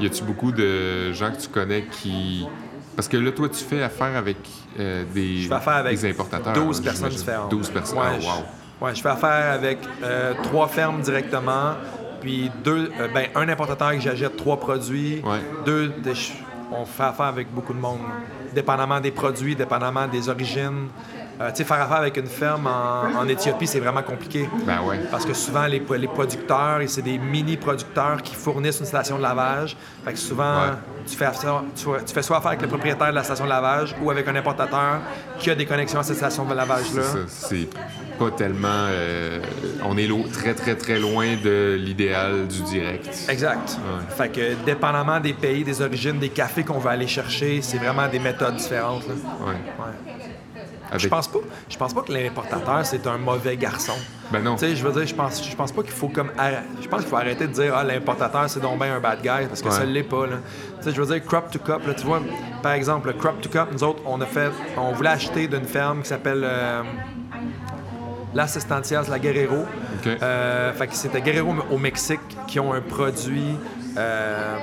Y a-tu beaucoup de gens que tu connais qui. Parce que là, toi, tu fais affaire avec euh, des, Je fais affaire avec des importateurs. 12 hein, personnes différentes. 12 personnes. Ouais, Ah, wow. ouais, je fais affaire avec euh, trois fermes directement, puis deux, euh, ben, un importateur que j'achète trois produits. Ouais. Deux, on fait affaire avec beaucoup de monde, dépendamment des produits, dépendamment des origines. Euh, tu sais, faire affaire avec une ferme en, en Éthiopie, c'est vraiment compliqué. Ben ouais. Parce que souvent, les, les producteurs, et c'est des mini-producteurs qui fournissent une station de lavage. Fait que souvent, Ouais. tu, fais affaire- tu, tu fais soit affaire avec le propriétaire de la station de lavage ou avec un importateur qui a des connexions à cette station de lavage-là. C'est pas tellement. euh, on est très, très, très loin de l'idéal du direct. Exact. Ouais. Fait que dépendamment des pays, des origines, des cafés qu'on va aller chercher, c'est vraiment des méthodes différentes. là. Ouais. Avec- Je pense pas. Je pense pas que l'importateur c'est un mauvais garçon. Ben non. Tu sais, je veux dire, je pense, je pense pas qu'il faut comme, arr- je pense qu'il faut arrêter de dire ah l'importateur c'est donc bien un bad guy parce que Ouais. ça l'est pas là. Tu sais, je veux dire crop to cup là, tu vois, par exemple le crop to cup, nous autres on a fait, on voulait acheter d'une ferme qui s'appelle euh, Las Estancias La Guerrero. OK. Euh, fait que c'était Guerrero au Mexique qui ont un produit. euh,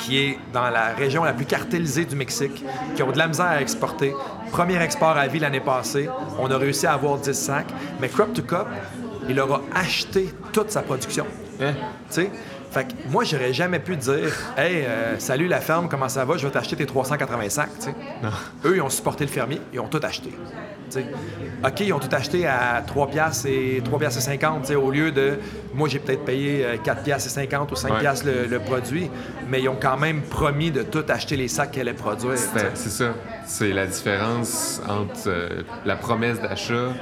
qui est dans la région la plus cartélisée du Mexique, qui ont de la misère à exporter. Premier export à vie l'année passée, on a réussi à avoir 10 sacs, mais Crop to Cup, il leur a acheté toute sa production. Hein? Fait que moi, j'aurais jamais pu dire Hey, euh, salut la ferme, comment ça va? Je vais t'acheter tes 385. sais. Eux, ils ont supporté le fermier, ils ont tout acheté. sais. OK, ils ont tout acheté à 3 piastres et 3 piastres et 50, au lieu de moi j'ai peut-être payé 4 euh, piastres et 50 ou 5 piastres le, produit, mais ils ont quand même promis de tout acheter les sacs qu'elle allait produire. C'est ça. C'est la différence entre euh, la promesse d'achat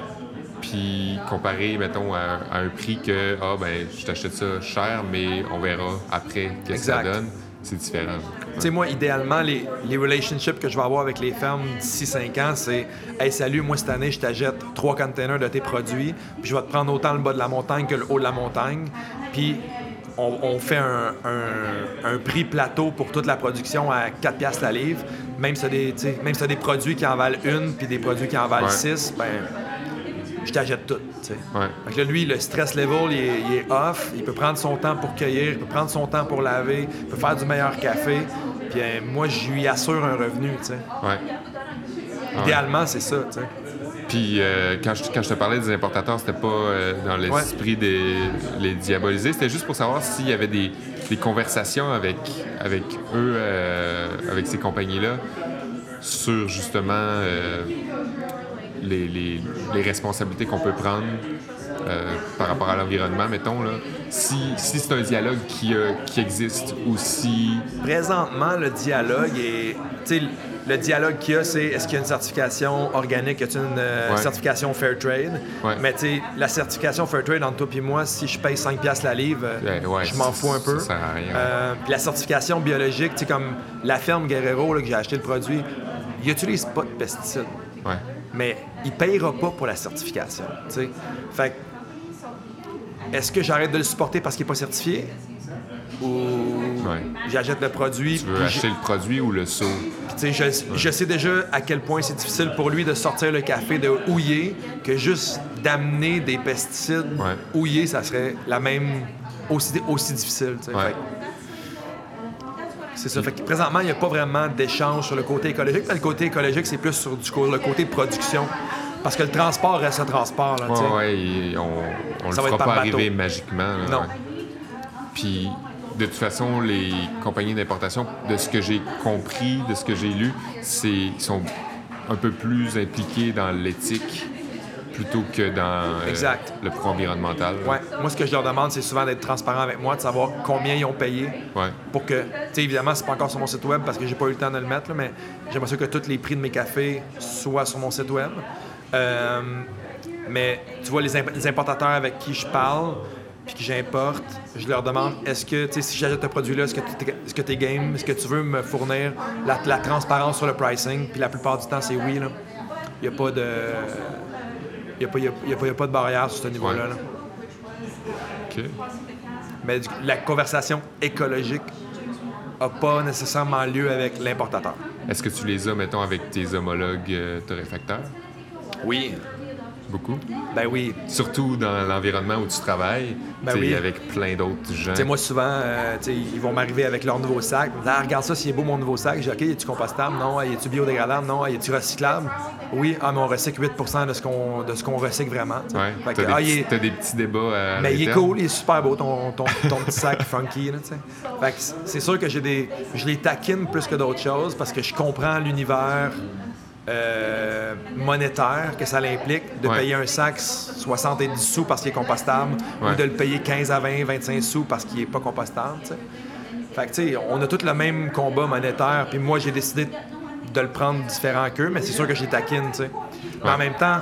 puis comparé, mettons, à, un prix que, ah, ben, je t'achète ça cher, mais on verra après qu'est-ce que ça donne. C'est différent. Tu sais, moi, idéalement, les, les relationships que je vais avoir avec les fermes d'ici 5 ans, c'est Hey, salut, moi, cette année, je t'achète trois containers de tes produits, puis je vais te prendre autant le bas de la montagne que le haut de la montagne. Puis on, fait un, prix plateau pour toute la production à 4 piastres la livre. Même si tu as des, produits qui en valent une, puis des produits qui en valent 6, ben je t'achète tout. là, lui, le stress level, il est, off. Il peut prendre son temps pour cueillir, il peut prendre son temps pour laver, il peut faire du meilleur café. Puis euh, moi, je lui assure un revenu. Idéalement, c'est ça. Puis euh, quand, je, quand, je, te parlais des importateurs, c'était pas euh, dans l'esprit des les diaboliser, c'était juste pour savoir s'il y avait des, conversations avec, avec eux, avec ces compagnies-là, sur justement les, responsabilités qu'on peut prendre euh, par rapport à l'environnement, mettons, là, si, si c'est un dialogue qui, euh, qui existe ou si... Présentement, le dialogue est... Le dialogue qu'il y a, c'est est-ce qu'il y a une certification organique, y a une euh, certification Fair Trade? Mais tu sais, la certification Fair Trade, entre toi et moi, si je paye 5 piastres la livre, je m'en fous un peu. Ça sert à rien. puis la certification biologique, tu sais, comme la ferme Guerrero, là, que j'ai acheté le produit, il utilise pas de pesticides. Ouais mais il ne payera pas pour la certification. Fait est-ce que j'arrête de le supporter parce qu'il n'est pas certifié? Ou j'achète le produit. Tu veux acheter le produit ou le saut? je, je, sais déjà à quel point c'est difficile pour lui de sortir le café de houiller que juste d'amener des pesticides ouais. ça serait la même aussi, aussi difficile. C'est ça. Fait que présentement, il n'y a pas vraiment d'échange sur le côté écologique. le côté écologique, c'est plus sur du le côté production. Parce que le transport reste un transport. Là, ouais, on ne le fera pas arriver magiquement. non. Puis, de toute façon, les compagnies d'importation, de ce que j'ai compris, de ce que j'ai lu, c'est sont un peu plus impliqués dans l'éthique plutôt que dans euh, le pro-environnemental. Ouais. Moi, ce que je leur demande, c'est souvent d'être transparent avec moi, de savoir combien ils ont payé. Ouais. Pour que, tu sais, évidemment, c'est pas encore sur mon site web parce que j'ai pas eu le temps de le mettre, mais j'aimerais sûr que tous les prix de mes cafés soient sur mon site web. Euh, mais tu vois, les, importateurs avec qui je parle, puis que j'importe, je leur demande est-ce que, tu sais, si j'achète un produit-là, est-ce que tu es, game? Est-ce que tu veux me fournir la, la transparence sur le pricing? Puis la plupart du temps, c'est oui. Il n'y a pas de. Il n'y a, pas de barrière sur ce niveau-là. OK. Mais la conversation écologique n'a pas nécessairement lieu avec l'importateur. Est-ce que tu les as, mettons, avec tes homologues euh, torréfacteurs? Oui. Beaucoup? Ben oui. Surtout dans l'environnement où tu travailles, ben oui. avec plein d'autres gens. sais, moi, souvent, euh, ils vont m'arriver avec leur nouveau sac. ah, regarde ça, s'il est beau mon nouveau sac. J'ai OK, est-tu compostable? Non. Est-tu biodégradable? Non. Est-tu recyclable? Oui. Ah, mais on recycle 8 de ce qu'on, de ce qu'on recycle vraiment. Ouais. Fait que, ah, des, des petits débats. mais il est cool, il est super beau, ton, ton, ton petit sac <laughs> funky. Là, fait que c'est sûr que j'ai des, je les taquine plus que d'autres choses parce que je comprends l'univers euh, monétaire que ça implique de payer un sac 70 sous parce qu'il est compostable ou de le payer 15 à 20, 25 sous parce qu'il n'est pas compostable. Fait que, tu sais, on a tous le même combat monétaire, puis moi, j'ai décidé de le prendre différent qu'eux, mais c'est sûr que les taquine, tu sais. Mais en même temps,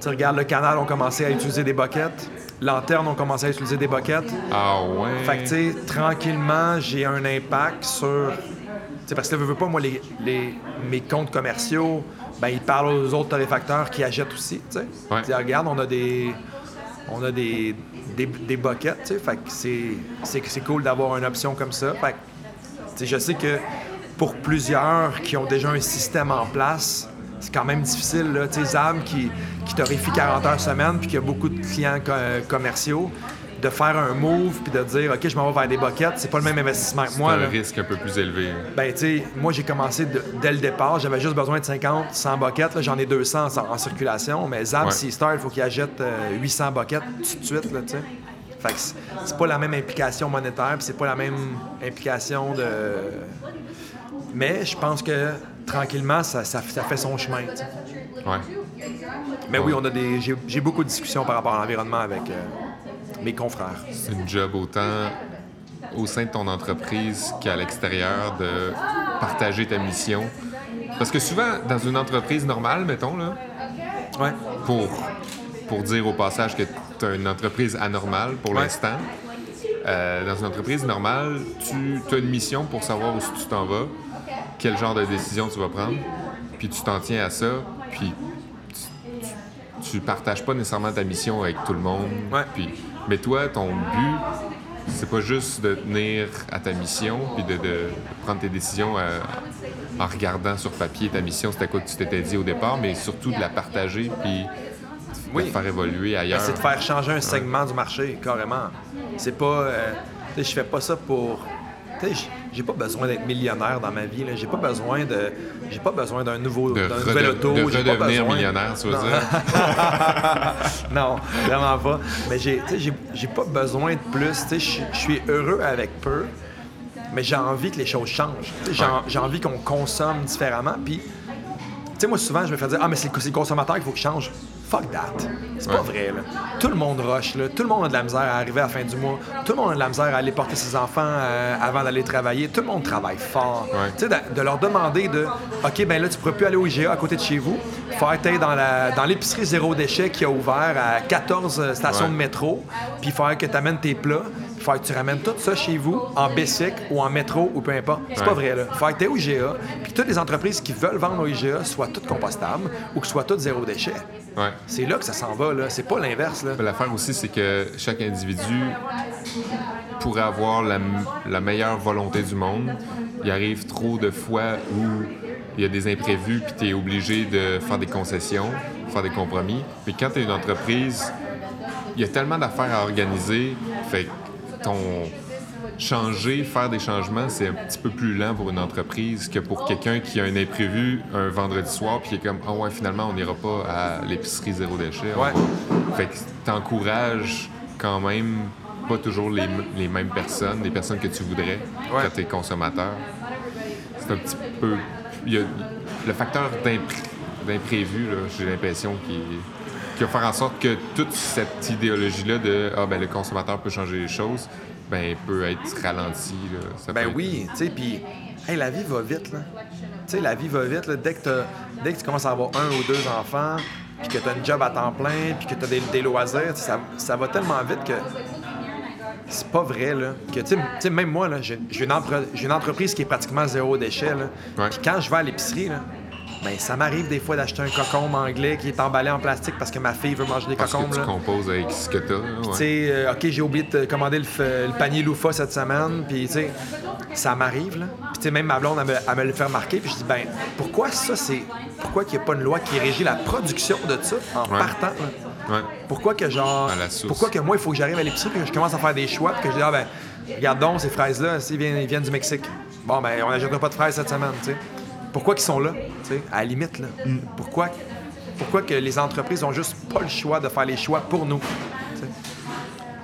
tu regardes, le canal ont commencé à utiliser des boquettes. Lanterne ont commencé à utiliser des boquettes. Ah ouais. Fait que, tu sais, tranquillement, j'ai un impact sur parce que ne veux pas, moi, les, mes comptes commerciaux, ben, ils parlent aux autres torréfacteurs qui achètent aussi. Ouais. regarde, on a des. On a des, des, boquettes, fait que c'est cool d'avoir une option comme ça. Fait je sais que pour plusieurs qui ont déjà un système en place, c'est quand même difficile. Là. Zab qui, qui torréfie 40 heures semaine puis qui a beaucoup de clients commerciaux, de faire un move puis de dire OK, je m'en vais vers des boquettes, c'est pas le même investissement que moi. C'est un risque un peu plus élevé. Ben, tu sais, moi, j'ai commencé dès le départ, j'avais juste besoin de 50, 100 boquettes. J'en ai 200 en, circulation, mais Zab, start, il faut qu'il achète 800 boquettes tout de suite, là, tu sais. Fait que c'est pas la même implication monétaire, puis c'est pas la même implication de. Mais je pense que tranquillement, ça, ça, fait son chemin. Ouais. Mais oui, on a des. J'ai beaucoup de discussions par rapport à l'environnement avec euh, mes confrères. C'est une job autant au sein de ton entreprise qu'à l'extérieur de partager ta mission. Parce que souvent, dans une entreprise normale, mettons, là, ouais. pour, pour dire au passage que tu as une entreprise anormale pour l'instant, euh, dans une entreprise normale, tu as une mission pour savoir où tu t'en vas, quel genre de décision tu vas prendre, puis tu t'en tiens à ça, puis tu, partages pas nécessairement ta mission avec tout le monde. Puis, mais toi, ton but, c'est pas juste de tenir à ta mission puis de, prendre tes décisions euh, en regardant sur papier ta mission, c'était quoi que tu t'étais dit au départ, mais surtout de la partager puis de faire évoluer ailleurs. C'est de faire changer un segment du marché, carrément. C'est pas. Euh, je fais pas ça pour j'ai pas besoin d'être millionnaire dans ma vie. J'ai pas besoin de. J'ai pas besoin d'un nouveau d'un nouvel auto. De redevenir millionnaire, tu veux dire? <laughs> non, vraiment pas. Mais j'ai, j'ai pas besoin de plus. Je suis heureux avec peu, mais j'ai envie que les choses changent. J'ai envie qu'on consomme différemment. Puis, tu sais, moi, souvent, je me fais dire Ah, mais c'est le consommateur qu'il faut qu'il change. Fuck that. C'est pas vrai, là. Tout le monde rush, là. Tout le monde a de la misère à arriver à la fin du mois. Tout le monde a de la misère à aller porter ses enfants euh, avant d'aller travailler. Tout le monde travaille fort. Tu sais, de, leur demander de OK, ben là, tu pourrais plus aller au IGA à côté de chez vous. Faire être dans, la, dans l'épicerie zéro déchet qui a ouvert à 14 stations de métro, puis faire que tu amènes tes plats, faire que tu ramènes tout ça chez vous en bicycle ou en métro ou peu importe. C'est pas vrai, là. Faire que t'es au IGA, puis toutes les entreprises qui veulent vendre au IGA soient toutes compostables ou que soient toutes zéro déchet. C'est là que ça s'en va, là. C'est pas l'inverse, là. L'affaire aussi, c'est que chaque individu pourrait avoir la, meilleure volonté du monde. Il arrive trop de fois où il y a des imprévus, puis tu es obligé de faire des concessions, faire des compromis. Mais quand tu es une entreprise, il y a tellement d'affaires à organiser, fait ton changer, faire des changements, c'est un petit peu plus lent pour une entreprise que pour quelqu'un qui a un imprévu un vendredi soir puis qui est comme ah ouais finalement on n'ira pas à l'épicerie zéro déchet. Ouais. Fait que t'encourages quand même pas toujours les, les, mêmes personnes, les personnes que tu voudrais ouais. quand t'es consommateur. C'est un petit peu il y a le facteur d'imprévu j'ai l'impression qui qui va faire en sorte que toute cette idéologie-là de ah ben le consommateur peut changer les choses, ben, peut être ralenti. Là. ben oui, tu sais, puis hey, la vie va vite. Là. Tu sais, la vie va vite. Là. Dès, que dès que tu commences à avoir un ou deux enfants, puis que tu as un job à temps plein, puis que tu as des, loisirs, ça, ça va tellement vite que c'est pas vrai, là. Que, tu sais, même moi, là, j'ai, une, une, entreprise qui est pratiquement zéro déchet, là. Puis quand je vais à l'épicerie, là, ben, ça m'arrive des fois d'acheter un cocombe anglais qui est emballé en plastique parce que ma fille veut manger des parce cocombes. Que tu composes avec ce que t'as. Tu sais, euh, OK, j'ai oublié de commander le, panier loufa cette semaine. Puis, tu sais, ça m'arrive, là. Puis, tu sais, même ma blonde, elle me, le fait remarquer. Puis, je dis, ben, pourquoi ça, c'est. Pourquoi qu'il n'y a pas une loi qui régit la production de ça en partant, Ouais. Pourquoi que, genre. Pourquoi que moi, il faut que j'arrive à l'épicerie et que je commence à faire des choix puis que je dis, ah, ben, regarde donc, ces fraises-là, ils viennent, ils viennent du Mexique. Bon, ben, on n'achètera pas de fraises cette semaine, tu sais pourquoi ils sont là, à la limite. Là? Mm. Pourquoi, pourquoi que les entreprises ont juste pas le choix de faire les choix pour nous?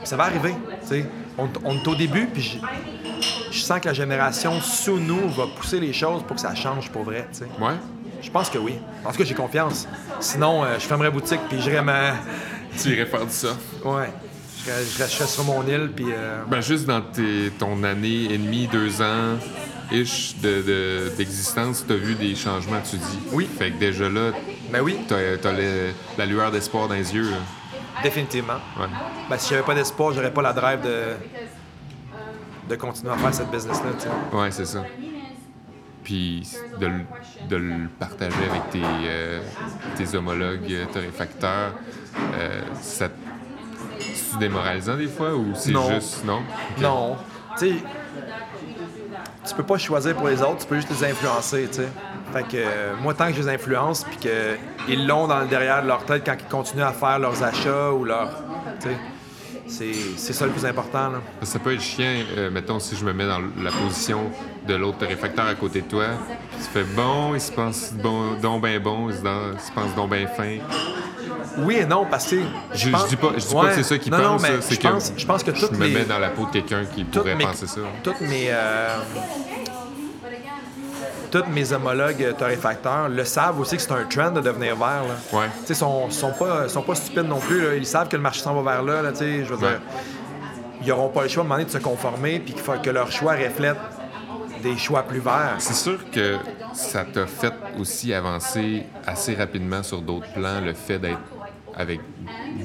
Ça va arriver. On, on est au début, puis je, sens que la génération sous nous va pousser les choses pour que ça change pour vrai. Ouais. Je pense que oui. En tout cas, j'ai confiance. Sinon, euh, je fermerais boutique, puis j'irais ma... <laughs> Tu irais faire du ça? Ouais. Je resterais sur mon île, puis... Euh, ben, juste dans tes, ton année et demie, deux ans, ish d'existence, de, tu as vu des changements, tu dis. Oui. Fait que déjà là, ben oui. tu as, la lueur d'espoir dans les yeux. Définitivement. Ouais. Ben, si j'avais pas d'espoir, j'aurais pas la drive de, de continuer à faire cette business-là. Ouais, c'est ça. Puis de, de, le partager avec tes, euh, tes homologues torréfacteurs, euh, ça c'est démoralisant des fois ou c'est juste non? Non. Tu sais, tu peux pas choisir pour les autres, tu peux juste les influencer, tu sais. Fait que euh, moi, tant que je les influence, puis qu'ils l'ont dans le derrière de leur tête quand ils continuent à faire leurs achats ou leur. Tu sais, C'est ça le plus important. Là. Ça peut être chiant, euh, mettons, si je me mets dans la position de l'autre réfracteur à côté de toi. Tu fais bon, il se pense bon, donc ben bon, il se, pense donc ben fin. Oui et non, parce que. Je, je, dis pas, je dis pas que c'est ça qu'il pense, c'est que. Pense, je pense que Je me mets dans la peau de quelqu'un qui pourrait penser ça. Toutes mes. Euh, tous mes homologues torréfacteurs le savent aussi que c'est un trend de devenir vert. Là. Ouais. Ils sont, sont, pas, sont pas stupides non plus. Là. Ils savent que le marché s'en va vers là. là je veux dire, ils n'auront pas le choix de demander de se conformer puis qu'il faut que leur choix reflète des choix plus verts. C'est sûr que ça t'a fait aussi avancer assez rapidement sur d'autres plans, le fait d'être avec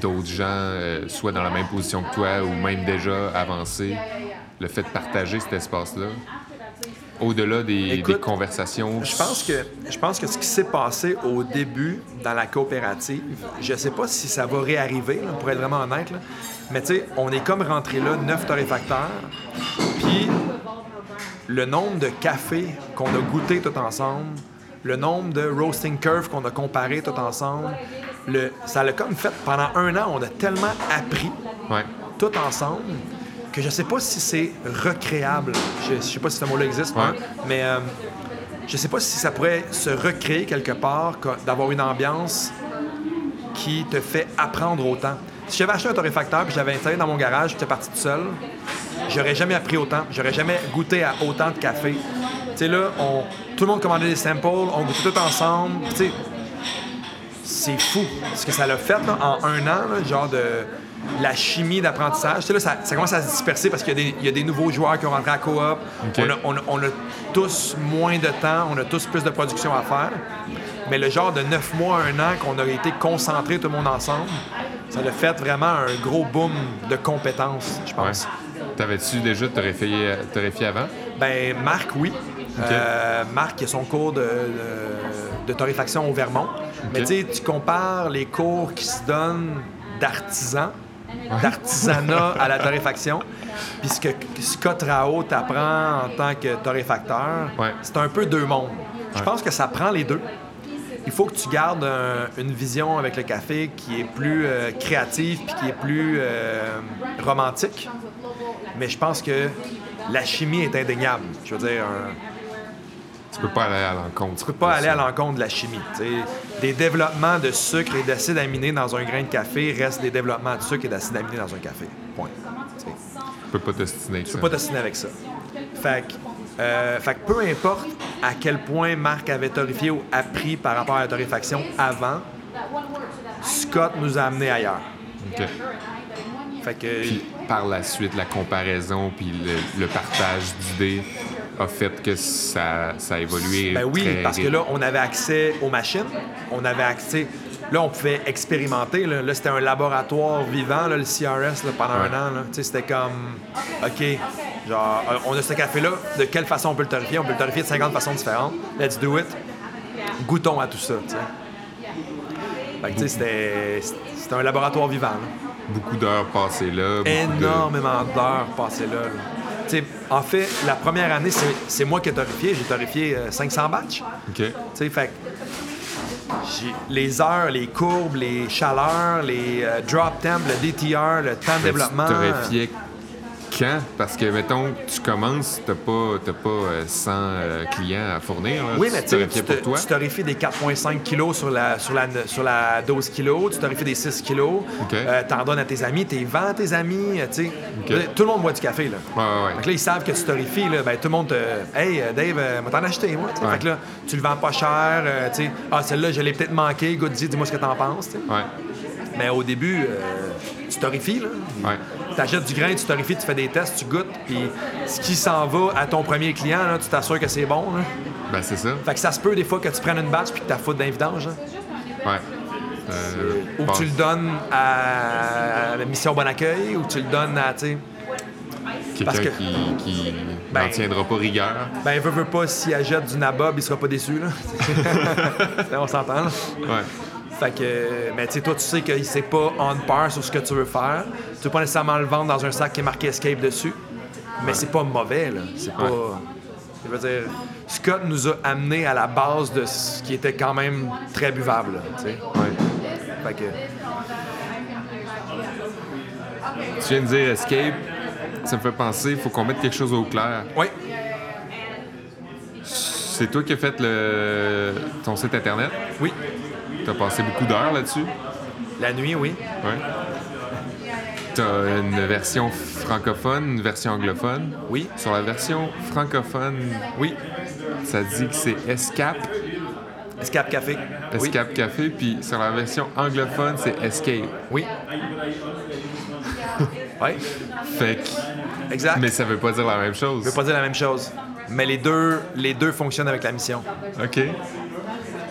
d'autres gens, euh, soit dans la même position que toi ou même déjà avancé, le fait de partager cet espace-là. Au-delà des, conversations. Je pense que je pense que ce qui s'est passé au début dans la coopérative, je sais pas si ça va réarriver, pour être vraiment honnête, mais tu sais, on est comme rentré là, neuf torréfacteurs, puis le nombre de cafés qu'on a goûté tout ensemble, le nombre de roasting curves qu'on a comparé tout ensemble, le, ça l'a comme fait pendant un an, on a tellement appris tout ensemble que je sais pas si c'est recréable. Je, sais pas si ce mot-là existe, mais euh, je sais pas si ça pourrait se recréer quelque part, d'avoir une ambiance qui te fait apprendre autant. Si j'avais acheté un torréfacteur puis je l'avais installé dans mon garage, j'étais parti tout seul, j'aurais jamais appris autant, j'aurais jamais goûté à autant de café. Tu sais, là, on, tout le monde commandait des samples, on goûtait tout ensemble. Tu sais, c'est fou ce que ça l'a fait en un an, genre de la chimie d'apprentissage. Tu sais, là, ça, commence à se disperser parce qu'il y, a des nouveaux joueurs qui ont rentré à coop. On, a, tous moins de temps, on a tous plus de production à faire. Mais le genre de neuf mois, un an qu'on a été concentrés tout le monde ensemble, ça a fait vraiment un gros boom de compétences, je pense. T'avais-tu déjà torréfié, avant? Ben Marc, oui. Euh, Marc a son cours de, de, torréfaction au Vermont. Mais tu sais, tu compares les cours qui se donnent d'artisans d'artisanat <laughs> à la torréfaction. Puis ce que Scott Rao t'apprend en tant que torréfacteur, c'est un peu deux mondes. Je pense que ça prend les deux. Il faut que tu gardes une vision avec le café qui est plus euh, créative puis qui est plus euh, romantique. Mais je pense que la chimie est indéniable. Je veux dire, tu peux pas aller à l'encontre. Tu peux pas aller à l'encontre de la chimie. Des développements de sucre et d'acide aminé dans un grain de café restent des développements de sucre et d'acide aminé dans un café. Point. Tu peux pas t'ostiner avec ça. Tu peux pas t'ostiner avec ça. Fait que, euh, fait que peu importe à quel point Marc avait torréfié ou appris par rapport à la torréfaction avant, Scott nous a amenés ailleurs. OK. Fait que... Puis, par la suite, la comparaison puis le, le partage d'idées a fait que ça, ça a évolué. Ben oui, parce que là, on avait accès aux machines, on avait accès. Là, on pouvait expérimenter. Là, c'était un laboratoire vivant, le CRS, pendant un an. C'était comme, OK, genre, euh, on a ce café-là, de quelle façon on peut le torréfier? On peut le torréfier de 50 façons différentes. Let's do it. Goûtons à tout ça. Fait que, c'était, c'était un laboratoire vivant. Beaucoup d'heures passées là. Énormément d'heures passées là en fait, la première année, c'est moi qui ai torréfié. J'ai torréfié 500 euh, batchs. OK. fait les heures, les courbes, les chaleurs, les euh, drop temps, le DTR, le temps de développement. Tu quand? Parce que, mettons, tu commences, tu n'as pas, pas 100 euh, euh, clients à fournir. Oui, mais tu tu torréfies des 4,5 kilos sur la, sur, la, sur la 12 kilos, tu torréfies des 6 kilos, euh, tu en donnes à tes amis, tu vends à tes amis, tu sais. Tout le monde boit du café, là. Ouais, ouais, là, ils savent que tu torréfies, là, ben, tout le monde te... Hey, Dave, moi t'en acheté, moi. Fait que là, tu le vends pas cher, tu sais. Ah, celle-là, je l'ai peut-être manqué, goûte, dis-moi ce que t'en penses, Ouais. Mais au début, tu torréfies, là. Ouais tu achètes du grain, tu torréfies, tu fais des tests, tu goûtes, puis ce qui s'en va à ton premier client, là, tu t'assures que c'est bon. Là. Ben, c'est ça. Fait que ça se peut des fois que tu prennes une batch puis que tu foutre d'invidange. Ouais. Euh, ou que tu le donnes à la mission Bon Accueil, ou tu le donnes à, tu Quelqu'un que... qui, qui ben, n'en tiendra pas rigueur. Ben, veut, veut pas, s'il achète du nabob, il sera pas déçu, là. <laughs> <laughs> On s'entend. Ouais. Fait que, mais tu sais, toi, tu sais qu'il c'est pas on par sur ce que tu veux faire. Tu veux pas nécessairement le vendre dans un sac qui est marqué Escape dessus. Mais c'est pas mauvais, là. C'est pas. Je veux dire, Scott nous a amené à la base de ce qui était quand même très buvable, tu sais. Ouais. Fait que. tu viens de dire escape, ça me fait penser, il faut qu'on mette quelque chose au clair. Oui. C'est toi qui as fait le... ton site internet? Oui. Tu as passé beaucoup d'heures là-dessus? La nuit, oui. Oui. Tu as une version francophone, une version anglophone? Oui. Sur la version francophone, Oui. ça dit que c'est Escape, Escape Café. Escape Café, puis sur la version anglophone, c'est Escape. Oui. <laughs> oui. Fait que... Exact. Mais ça veut pas dire la même chose. Je veux pas dire la même chose. Mais les deux, les deux fonctionnent avec la mission. OK.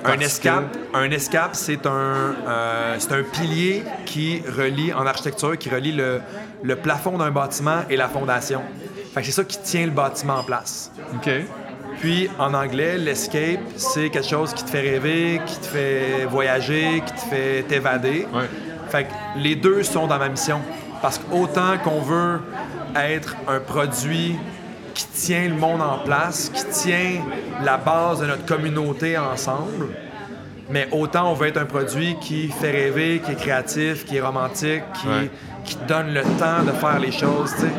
Un escape, un escape, c'est un, euh, c'est un pilier qui relie en architecture, qui relie le, le plafond d'un bâtiment et la fondation. Fait que c'est ça qui tient le bâtiment en place. OK. Puis en anglais, l'escape, c'est quelque chose qui te fait rêver, qui te fait voyager, qui te fait t'évader. Ouais. Fait que les deux sont dans ma mission. Parce qu'autant qu'on veut être un produit qui tient le monde en place, qui tient la base de notre communauté ensemble, mais autant on veut être un produit qui fait rêver, qui est créatif, qui est romantique, qui, Ouais. qui te donne le temps de faire les choses, tu sais.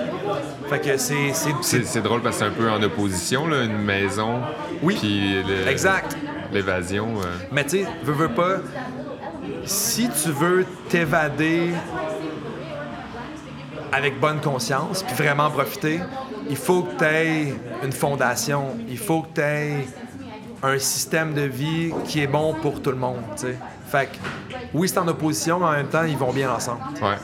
Fait que c'est... c'est- C'est, c'est- c'est drôle parce que c'est un peu en opposition, là, une maison. Oui. Puis le- Exact. l'évasion. euh, Mais tu sais, veux, veux pas, si tu veux t'évader avec bonne conscience, puis vraiment profiter, il faut que tu aies une fondation, il faut que tu aies un système de vie qui est bon pour tout le monde. Fait que, oui, c'est en opposition, mais en même temps, ils vont bien ensemble. ouais.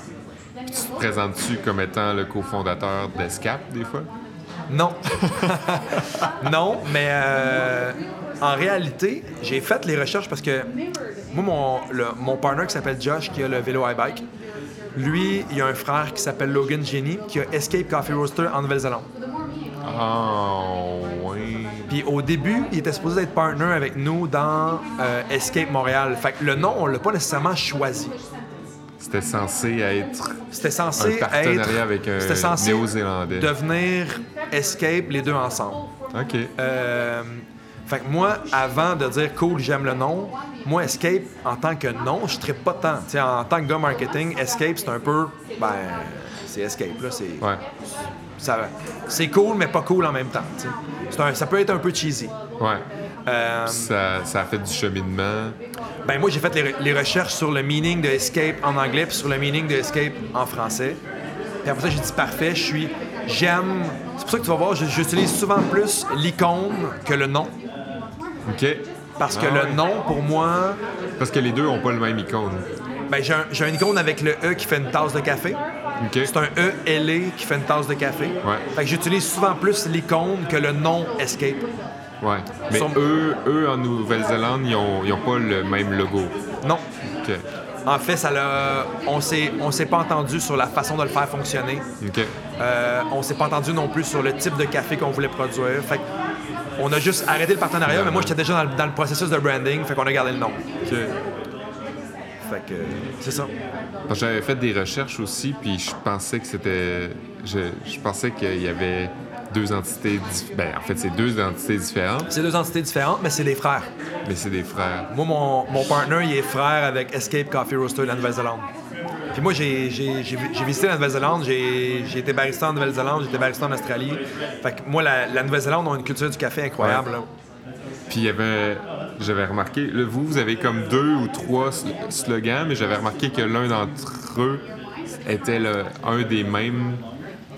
Puis tu te présentes-tu comme étant le cofondateur d'Escape, des fois? Non. <laughs> non, mais euh, en réalité, j'ai fait les recherches parce que moi, mon, le- mon partner qui s'appelle Josh, qui a le vélo iBike, lui, il a un frère qui s'appelle Logan Jenny, qui a Escape Coffee Roaster en Nouvelle-Zélande. Oh, oui. Puis au début, il était supposé être partner avec nous dans euh, Escape Montréal. Fait que le nom, on l'a pas nécessairement choisi. C'était censé être C'était censé un partenariat être, avec un censé Néo-Zélandais. devenir Escape les deux ensemble. OK. Euh, fait que moi, avant de dire cool, j'aime le nom, moi, Escape, en tant que nom, je ne pas tant. Tu sais, en tant que gars marketing, Escape, c'est un peu. Ben, c'est Escape, là. C'est, Ouais. ça, c'est cool, mais pas cool en même temps. un- ça peut être un peu cheesy. Ouais. Euh, Ça, ça a fait du cheminement. ben, moi, j'ai fait les, les recherches sur le meaning de Escape en anglais puis sur le meaning de Escape en français. Puis après ça, j'ai dit parfait, je suis. J'aime. C'est pour ça que tu vas voir, j'utilise souvent plus l'icône que le nom. OK. Parce que Ah le nom, pour moi, Parce que les deux ont pas le même icône. Ben, j'ai un, icône avec le E qui fait une tasse de café. OK. C'est un E ailé qui fait une tasse de café. Ouais. Fait que j'utilise souvent plus l'icône que le nom Escape. Ouais. Mais eux, eux, en Nouvelle-Zélande, ils ont, ils ont pas le même logo. Non. OK. En fait, ça on s'est, on s'est pas entendu sur la façon de le faire fonctionner. OK. Euh, on s'est pas entendu non plus sur le type de café qu'on voulait produire. Fait que on a juste arrêté le partenariat, mais moi j'étais déjà dans le, dans le processus de branding, fait qu'on a gardé le nom. Fait que c'est ça. Parce que J'avais fait des recherches aussi, puis je pensais que c'était. Je, je pensais qu'il y avait deux entités. dif- Ben, en fait, c'est deux entités différentes, C'est deux entités différentes, mais c'est des frères. mais c'est des frères. Moi, mon, mon partner, il est frère avec Escape Coffee Roaster de la Nouvelle-Zélande. Puis moi, j'ai, visité la Nouvelle-Zélande, j'ai, été barista en Nouvelle-Zélande, j'ai été barista en Australie. Fait que moi, la, la Nouvelle-Zélande a une culture du café incroyable. Ouais. Puis il y avait. J'avais remarqué, là, vous, vous avez comme deux ou trois sl- slogans, mais j'avais remarqué que l'un d'entre eux était le- un des mêmes.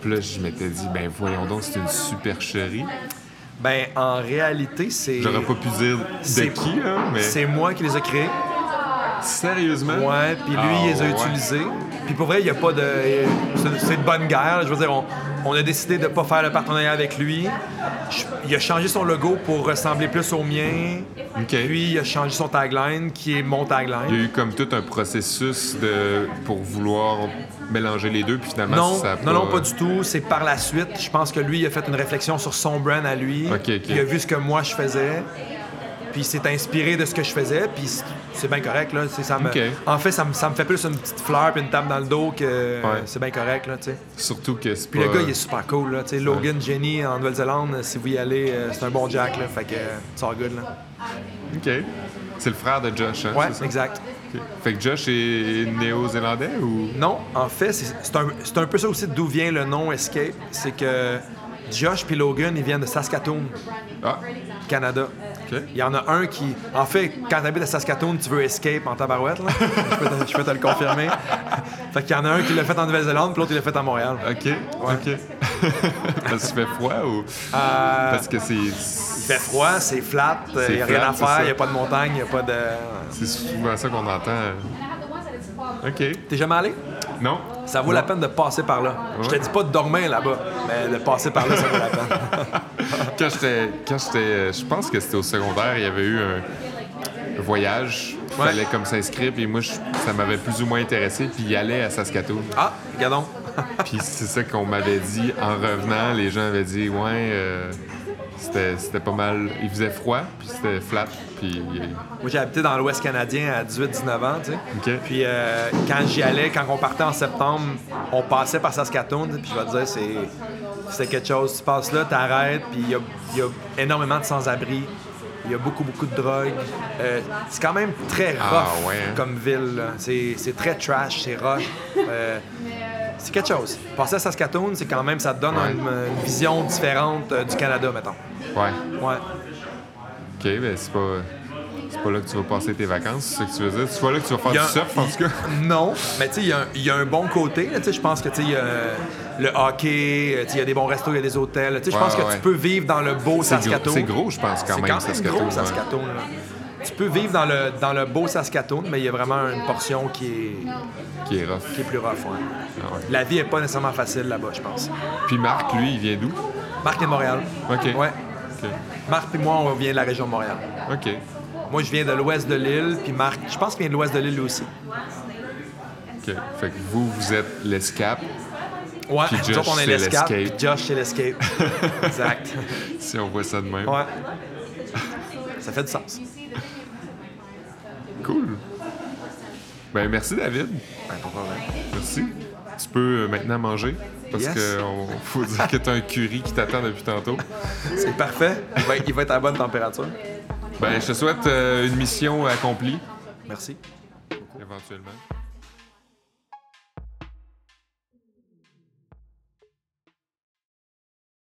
Puis là, je m'étais dit, ben voyons donc, c'est une supercherie. Ben, en réalité, c'est. J'aurais pas pu dire de c'est- qui, là, mais. C'est moi qui les ai créés. Sérieusement? Ouais, puis lui, Ah, il les a ouais. utilisés. Puis pour vrai, il n'y a pas de. c'est- de bonne guerre. Je veux dire, on, on a décidé de ne pas faire le partenariat avec lui. Je- il a changé son logo pour ressembler plus au mien. OK. Puis il a changé son tagline, qui est mon Il y a tagline. eu comme tout un processus de pour vouloir mélanger les deux, puis finalement, Non, ça a non, non, pas du tout. C'est par la suite. Je pense que lui, il a fait une réflexion sur son brand à lui. Il a vu ce que moi je faisais. Puis il s'est inspiré de ce que je faisais. Puis c'est- c'est bien correct, là. C'est- Ça me... Ok. En fait, ça me, ça me fait plus une petite fleur puis une table dans le dos que Ouais. c'est bien correct, là, tu sais. Surtout que c'est Puis pas... le gars, il est super cool, là. Tu sais, Logan, Jenny, en Nouvelle-Zélande, si vous y allez, euh, c'est un bon Jack, là. Fait que, euh, it's all good, là. OK. C'est le frère de Josh, hein? Ouais, c'est ça? exact. Fait que Josh est néo-zélandais ou? Non, en fait, c'est c'est un, c'est un peu ça aussi d'où vient le nom Escape. C'est que Josh puis Logan, ils viennent de Saskatoon, Ah, Canada. Il y en a un qui. En fait, quand tu habites à Saskatoon, tu veux escape en tabarouette, là. je, peux te, je peux te le confirmer. fait qu'il y en a un qui l'a fait en Nouvelle-Zélande, puis l'autre, il l'a fait à Montréal. OK, OK. <laughs> Parce qu'il fait froid ou? Euh, Parce que c'est. il fait froid, c'est flat, il n'y a rien à faire, il n'y a pas de montagne, il n'y a pas de. C'est souvent ça qu'on entend. OK. T'es jamais allé? Non? Ça vaut la peine de passer par là. Je te Ouais. dis pas de dormir là-bas, mais de passer par là, ça vaut la peine. <laughs> Quand j'étais. Quand j'étais. Je pense que c'était au secondaire, il y avait eu un, voyage. Il Ouais. fallait comme s'inscrire, puis moi, je- ça m'avait plus ou moins intéressé, puis y aller à Saskatoon. ah, regardons. Puis c'est ça qu'on m'avait dit en revenant. Les gens avaient dit, ouais, euh, c'était pas mal. Il faisait froid, puis c'était flat, puis. Moi, j'ai habité dans l'Ouest canadien à 18-19 ans, tu sais. Puis euh, quand j'y allais, quand on partait en septembre, on passait par Saskatoon, puis je vais te dire, c'est, quelque chose. Tu passes là, t'arrêtes, puis il y y a énormément de sans-abri. Il y a beaucoup, beaucoup de drogue. Euh, c'est quand même très rough Ah, ouais, hein? comme ville. C'est, c'est très trash, c'est rough. Euh, c'est quelque chose. Passer à Saskatoon, c'est quand même, ça te donne Ouais. une, une vision différente euh, du Canada, mettons. Ouais. Ouais. OK, ben c'est pas. C'est pas là que tu vas passer tes vacances, c'est ça que tu veux dire? C'est pas là que tu vas faire du surf, en tout cas? <laughs> Non, mais tu sais, il y a un- il y, a un bon côté. Je pense que tu sais, il y a le hockey, euh, il y a des bons restos, il y a des hôtels. Tu sais, Je Ouais, pense que ouais. tu peux vivre dans le beau Saskatoon. c'est gros, je pense, quand même, quand même Saskatoon. gros, ouais. Saskatoon. là. Tu peux vivre dans le, dans le beau Saskatoon, mais il y a vraiment une portion qui est, Qui est rough. qui est plus rough. ouais. Ah. La vie est pas nécessairement facile là-bas, je pense. Puis Marc, lui, il vient d'où? Marc est de Montréal. OK. Ouais. OK. Marc et moi, on vient de la région de Montréal. OK. Moi, je viens de l'ouest de l'île, puis Marc, je pense qu'il vient de l'ouest de l'île aussi. OK. Fait que vous, vous êtes l'escape, Ouais, Puis Josh, on est l'escape, puis Josh, c'est l'escape. <laughs> exact. si on voit ça de même. Ouais. Ça fait du sens. Cool. Ben, merci, David. Ben, pas. Merci. Tu peux euh, maintenant manger, parce Yes. on faut dire que t'as un curry qui t'attend depuis tantôt. C'est parfait. Il va, il va être à bonne température. Ben, je te souhaite euh, une mission accomplie, Merci. éventuellement.